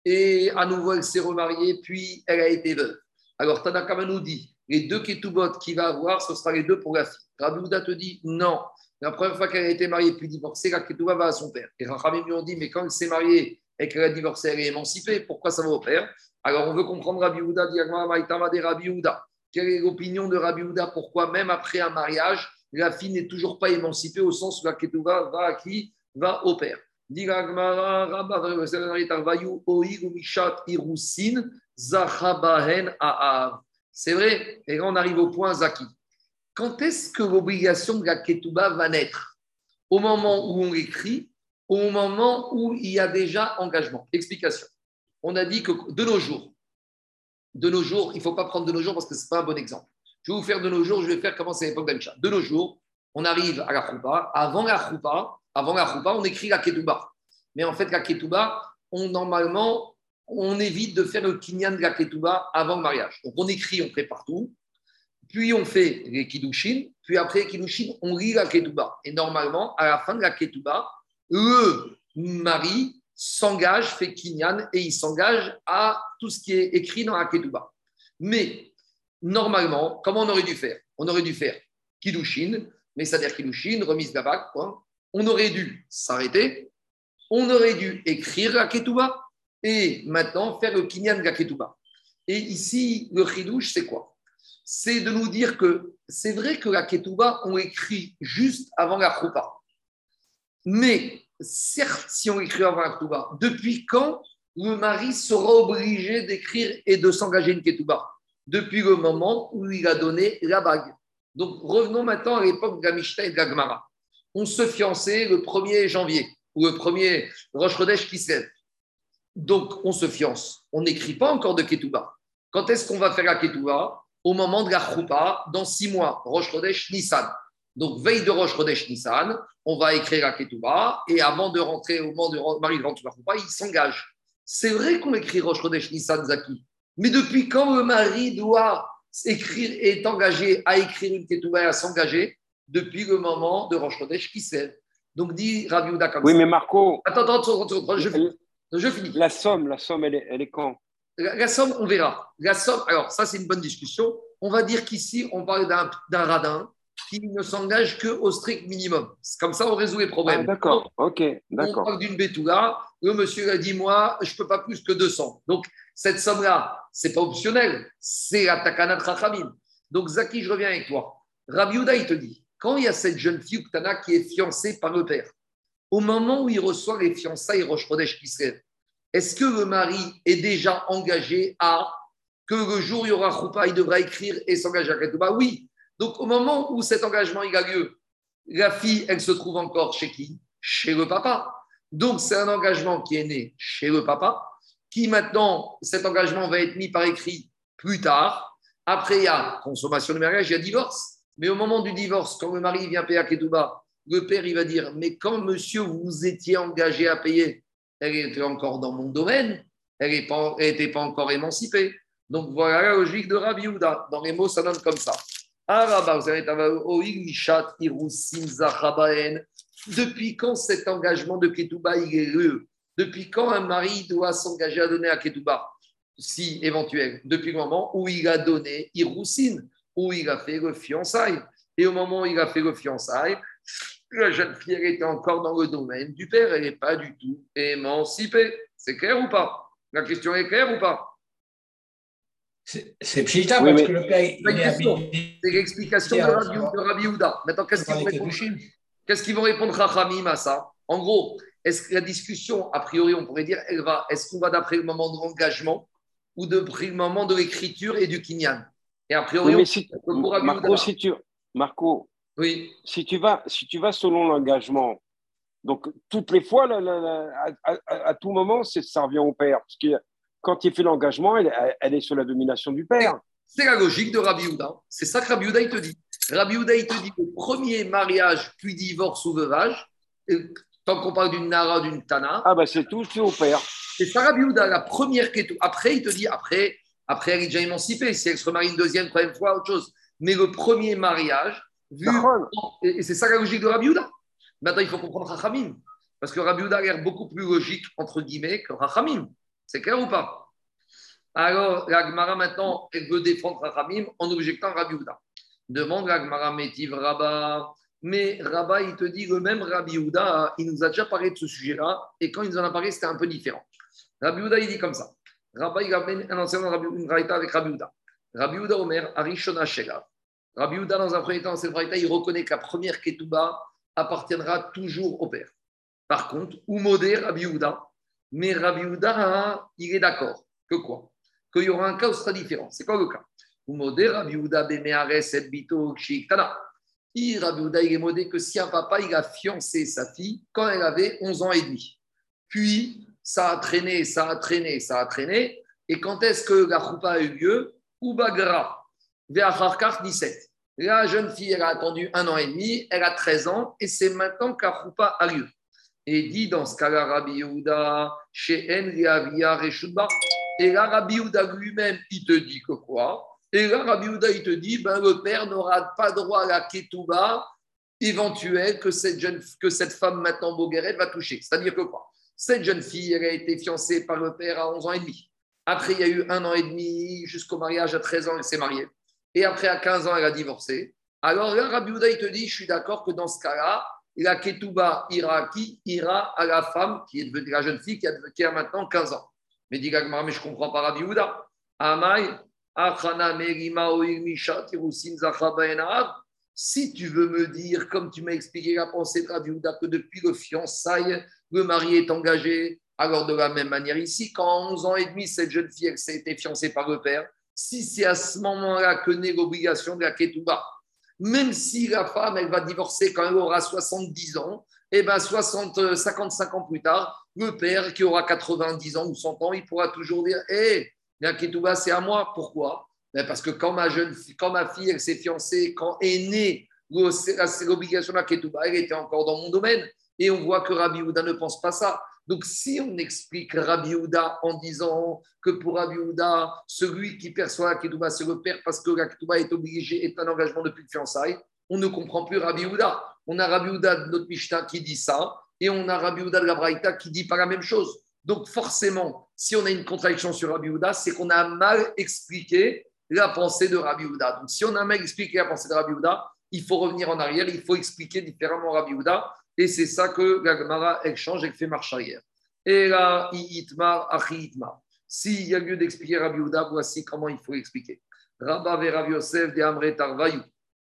Et à nouveau, elle s'est remariée, puis elle a été veuve. Alors Tanakama nous dit, les deux ketubot qu'il va avoir, ce sera les deux pour la fille. Rabiouda te dit, non, la première fois qu'elle a été mariée puis divorcée, la ketouba va à son père. Et Rachamim lui ont dit, mais quand elle s'est mariée et qu'elle a divorcé, elle est émancipée, pourquoi ça va au père Alors on veut comprendre Rabbi Houda, de Rabbi Houda. Quelle est l'opinion de Rabbi Houda Pourquoi même après un mariage, la fille n'est toujours pas émancipée au sens où la ketouba va à qui Va au père. C'est vrai, et là on arrive au point Zaki. Quand est-ce que l'obligation de la ketouba va naître? Au moment où on écrit, au moment où il y a déjà engagement. Explication. On a dit que de nos jours, de nos jours, il ne faut pas prendre de nos jours parce que ce n'est pas un bon exemple. Je vais vous faire de nos jours, je vais faire comment c'est l'époque d'Aïcha. De nos jours, on arrive à la choupa. Avant la choupa, avant la on écrit la ketouba. Mais en fait, la ketouba, on, normalement, on évite de faire le kinyan de la ketouba avant le mariage. Donc on écrit, on fait partout puis on fait les kiddushin, puis après les kiddushin, on lit la ketouba. Et normalement, à la fin de la ketouba, le mari s'engage, fait kinyan, et il s'engage à tout ce qui est écrit dans la ketouba. Mais normalement, comment on aurait dû faire? On aurait dû faire kiddushin, mais c'est-à-dire kiddushin, remise d'abak, quoi. On aurait dû s'arrêter, on aurait dû écrire la ketouba, et maintenant faire le kinyan de la. Et ici, le chidouche, c'est quoi? C'est de nous dire que c'est vrai que la Ketouba, on écrit juste avant la Choupa. Mais certes, si on écrit avant la Ketouba, depuis quand le mari sera obligé d'écrire et de s'engager une ketouba? Depuis le moment où il a donné la bague. Donc revenons maintenant à l'époque de et de. On se fiançait le 1er janvier ou le 1er Rosh Chodesh qui se Donc on se fiance. On n'écrit pas encore de ketouba. Quand est-ce qu'on va faire la ketouba Au moment de la choupa, dans six mois, Rosh Chodesh Nissan. Donc, veille de Rosh Chodesh Nissan, on va écrire la Ketouba et avant de rentrer, au moment de Marie de la il s'engage. C'est vrai qu'on écrit Rosh Chodesh Nissan Zaki, mais depuis quand le mari doit écrire et est engagé à écrire une Ketouba et à s'engager? Depuis le moment de Rosh Chodesh qui s'est. Donc, dit Rabbi Uda Oui, mais Marco. Attends, attends, attends, je, finis. je finis. La somme, la somme, elle est, elle est quand? La, somme, on verra. La somme, alors ça, c'est une bonne discussion. On va dire qu'ici, on parle d'un radin qui ne s'engage qu'au strict minimum. Comme ça, on résout les problèmes. Ah, d'accord, ok, d'accord. On parle d'une bétoula, le monsieur a dit Moi, je ne peux pas plus que 200. Donc, cette somme-là, ce n'est pas optionnel, c'est la takana Rachamim. Donc, Zaki, je reviens avec toi. Rabbi Uda, il te dit Quand il y a cette jeune fille, Uktana, qui est fiancée par le père, au moment où il reçoit les fiançailles Roche Kodesh qui est-ce que le mari est déjà engagé à que le jour où il y aura Choupa, il devra écrire et s'engager à Ketouba Oui, donc, au moment où cet engagement il a lieu, la fille, elle se trouve encore chez qui? Chez le papa. Donc, c'est un engagement qui est né chez le papa, qui maintenant, cet engagement va être mis par écrit plus tard. Après, il y a consommation de mariage, il y a divorce. Mais au moment du divorce, quand le mari vient payer à Ketouba, le père, il va dire Mais quand monsieur, vous étiez engagé à payer, elle était encore dans mon domaine, elle n'était pas, encore émancipée. Donc voilà la logique de Rabbi Houda. Dans les mots, ça donne comme ça. Depuis quand cet engagement de Ketouba il est lieu Depuis quand un mari doit s'engager à donner à Ketouba? Si éventuel, depuis le moment où il a donné Iroussine, où il a fait le fiançailles. Et au moment où il a fait le fiançailles, la jeune fille elle était encore dans le domaine du père, elle n'est pas du tout émancipée. C'est clair ou pas? La question est claire ou pas? C'est pchita parce que le père. C'est l'explication de, Rabbi Houda. Maintenant, qu'est-ce qu'ils vont répondre? Qu'est-ce qu'ils vont répondre Chachamim à ça? En gros, est-ce que la discussion, a priori, on pourrait dire, elle va, est-ce qu'on va d'après le moment de l'engagement ou d'après le moment de l'écriture et du kinyan? Et a priori, mais si, Marco, si tu, Marco, oui. si tu vas, si tu vas selon l'engagement, donc toutes les fois, à, tout moment, ça revient au père, parce que quand il fait l'engagement, elle, est sous la domination du père. C'est la logique de Rabbi Houda. C'est ça que Rabbi Houda, il te dit. Rabbi Houda, il te dit que le premier mariage, puis divorce ou veuvage, tant qu'on parle d'une Nara, d'une Tana. Ah, bah c'est tout, c'est au père. C'est ça, Rabbi Houda, la première qui est Après, il te dit, après, après, elle est déjà émancipée. Si elle se remarie une deuxième, troisième fois, autre chose. Mais le premier mariage, Et c'est ça la logique de Rabbi Houda. Maintenant, il faut comprendre Rachamim. Parce que Rabbi Houda a l'air beaucoup plus logique, entre guillemets, que Rachamim. C'est clair ou pas? Alors, l'Agmara maintenant, elle veut défendre Rachamim en objectant Rabbi Houda. Demande l'Agmara Métiv Rabba. Mais Rabba, il te dit le même Rabbi Houda, il nous a déjà parlé de ce sujet-là, et quand il nous en a parlé, c'était un peu différent. Rabbi Houda, il dit comme ça. Rabba, il amène un enseignement une raïta avec Rabbi Houda. Rabbi Houda Omer, Arishona Shela. Rabbi Houda, dans un premier temps, raïta, il reconnaît que la première Ketouba appartiendra toujours au père. Par contre, Oumodé, Rabbi Houda, mais Rabbi Houda, il est d'accord. Que quoi? Qu'il y aura un cas sera différent. C'est quoi le cas? Rabbi Rabbi Houda, il est modé que si un papa, il a fiancé sa fille quand elle avait 11 ans et demi. Puis, ça a traîné, ça a traîné, ça a traîné. Et quand est-ce que la choupa a eu lieu? Oubagra, vers 17. La jeune fille, elle a attendu un an et demi, elle a 13 ans, et c'est maintenant que la choupa a lieu. Et dit dans ce cas-là, Rabbi chez Enriavia Reshutba. Et là, Rabbi lui-même, il te dit que quoi? Et là, Rabbi Yehuda, il te dit, ben, le père n'aura pas droit à la ketouba éventuelle que cette, jeune, que cette femme maintenant Bogueret va toucher. C'est-à-dire que quoi? Cette jeune fille, elle a été fiancée par le père à 11 ans et demi. Après, il y a eu un an et demi jusqu'au mariage à 13 ans, elle s'est mariée. Et après, à 15 ans, elle a divorcé. Alors là, Rabbi Yehuda, il te dit, je suis d'accord que dans ce cas-là, la ketouba ira qui Ira à la femme qui est devenue la jeune fille qui a, maintenant 15 ans. Mais dit mais je comprends pas Rabbi Houda. Amai, si tu veux me dire, comme tu m'as expliqué la pensée de Rabbi Houda, que depuis le fiançailles, le mari est engagé Alors, de la même manière ici, quand à 11 ans et demi, cette jeune fille, elle s'est été fiancée par le père, si c'est à ce moment-là que naît l'obligation de la ketouba, même si la femme, elle va divorcer quand elle aura 70 ans, et bien 60, 55 ans plus tard, le père qui aura 90 ans ou 100 ans, il pourra toujours dire Hé, la ketouba, c'est à moi. Pourquoi? Ben, Parce que quand ma, jeune, quand ma fille, s'est fiancée, quand est née l'obligation de la ketouba, elle était encore dans mon domaine. Et on voit que Rabbi Houda ne pense pas ça. Donc, si on explique Rabbi Houda en disant que pour Rabbi Houda, celui qui perçoit la ketouba, c'est le père parce que la est obligé, est un engagement depuis de fiançailles, on ne comprend plus Rabbi Houda. On a Rabbi Houda de notre Mishnah qui dit ça, et on a Rabbi Houda de la Braïta qui dit pas la même chose. Donc, forcément, si on a une contradiction sur Rabbi Houda, c'est qu'on a mal expliqué la pensée de Rabbi Houda. Donc, si on a mal expliqué la pensée de Rabbi Houda, il faut revenir en arrière, il faut expliquer différemment Rabbi Houda. Et c'est ça que la Gemara, elle change, elle fait marche arrière. Et là, itmar, achi itmar. S'il y a lieu d'expliquer Rabbi Houda, voici comment il faut expliquer. Rabba ve Rabbi Yosef de Amre Tarvayu.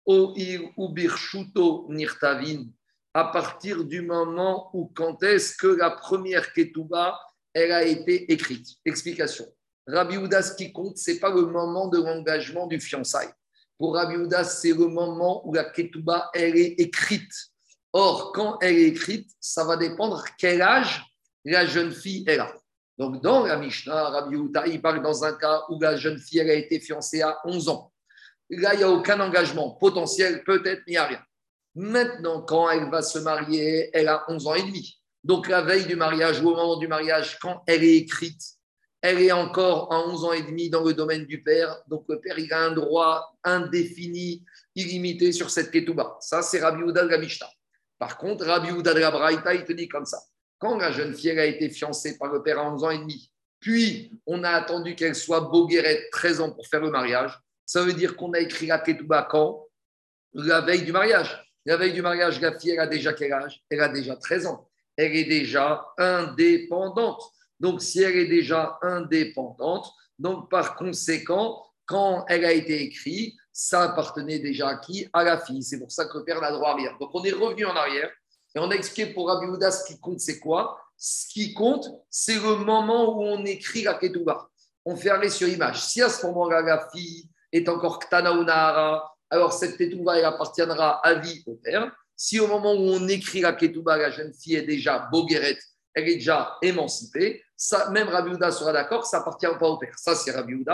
O ir ubirshuto nirtavin. À partir du moment où, quand est-ce que la première ketouba, elle a été écrite? Explication. Rabbi Houda, ce qui compte, ce n'est pas le moment de l'engagement du fiançailles. Pour Rabbi Houda, c'est le moment où la ketouba, elle est écrite. Or, quand elle est écrite, ça va dépendre quel âge la jeune fille est là. Donc, dans la Mishnah, Rabbi Houda, il parle dans un cas où la jeune fille elle a été fiancée à 11 ans. Là, il n'y a aucun engagement potentiel, peut-être, il n'y a rien. Maintenant, quand elle va se marier, elle a 11 ans et demi. Donc, la veille du mariage ou au moment du mariage, quand elle est écrite, elle est encore à 11 ans et demi dans le domaine du père. Donc, le père, il a un droit indéfini, illimité sur cette ketouba. Ça, c'est Rabbi la Mishnah. Par contre, Rabbi Braïta, il te dit comme ça. Quand la jeune fille a été fiancée par le père à 11 ans et demi, puis on a attendu qu'elle soit boguerette 13 ans pour faire le mariage, ça veut dire qu'on a écrit la ketouba quand? La veille du mariage. La veille du mariage, la fille, elle a déjà quel âge? Elle a déjà 13 ans. Elle est déjà indépendante. Donc, si elle est déjà indépendante, donc par conséquent, quand elle a été écrite, ça appartenait déjà à qui? À la fille. C'est pour ça que le père n'a droit à rien. Donc on est revenu en arrière et on a expliqué pour Rabbi Houda ce qui compte, c'est quoi? Ce qui compte, c'est le moment où on écrit la ketouba. On fait arrêt sur image. Si à ce moment-là, la fille est encore Ktana alors cette ketouba, appartiendra à vie au père. Si au moment où on écrit la ketouba, la jeune fille est déjà boguerette, elle est déjà émancipée, même Rabbi Houda sera d'accord, ça appartient pas au père. Ça, c'est Rabbi.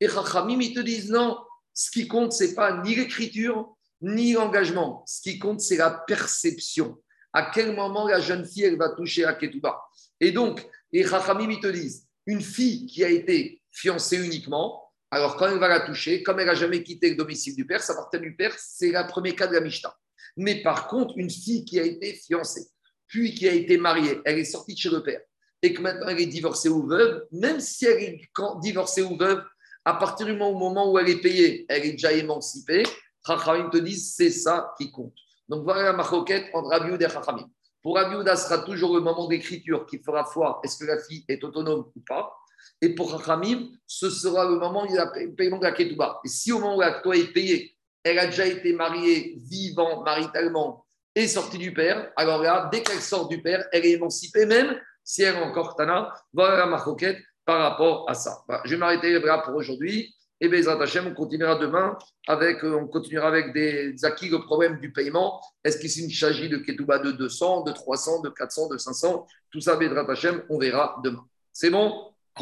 Et Chachamim, ils te disent non, ce qui compte, c'est pas ni l'écriture, ni l'engagement. Ce qui compte, c'est la perception. À quel moment la jeune fille, va toucher à Ketouba. Et donc, les Chachamim, ils te disent, une fille qui a été fiancée uniquement, alors quand elle va la toucher, comme elle n'a jamais quitté le domicile du père, ça appartient du père, c'est le premier cas de la Mishnah. Mais par contre, une fille qui a été fiancée, puis qui a été mariée, elle est sortie de chez le père, et que maintenant elle est divorcée ou veuve, même si elle est divorcée ou veuve, à partir du moment où elle est payée, elle est déjà émancipée, Chachamim te disent c'est ça qui compte. Donc voilà la maroquette entre Rabbi et Chachamim. Pour Rabbi ce sera toujours le moment d'écriture qui fera foi est-ce que la fille est autonome ou pas. Et pour Chachamim, ce sera le moment où il y a le paiement de la ketouba. Et si au moment où la toi est payée, elle a déjà été mariée, vivant, maritalement, et sortie du père, alors là, dès qu'elle sort du père, elle est émancipée, même si elle est encore tana. Voilà la maroquette par rapport à ça. je vais m'arrêter là pour aujourd'hui. Et bien, on continuera demain avec, euh, on continuera avec des acquis, le problème du paiement. Est-ce qu'il s'agit de Ketouba de 200, de 300, de 400, de 500 Tout ça, Bezrat Hashem, on verra demain. C'est bon?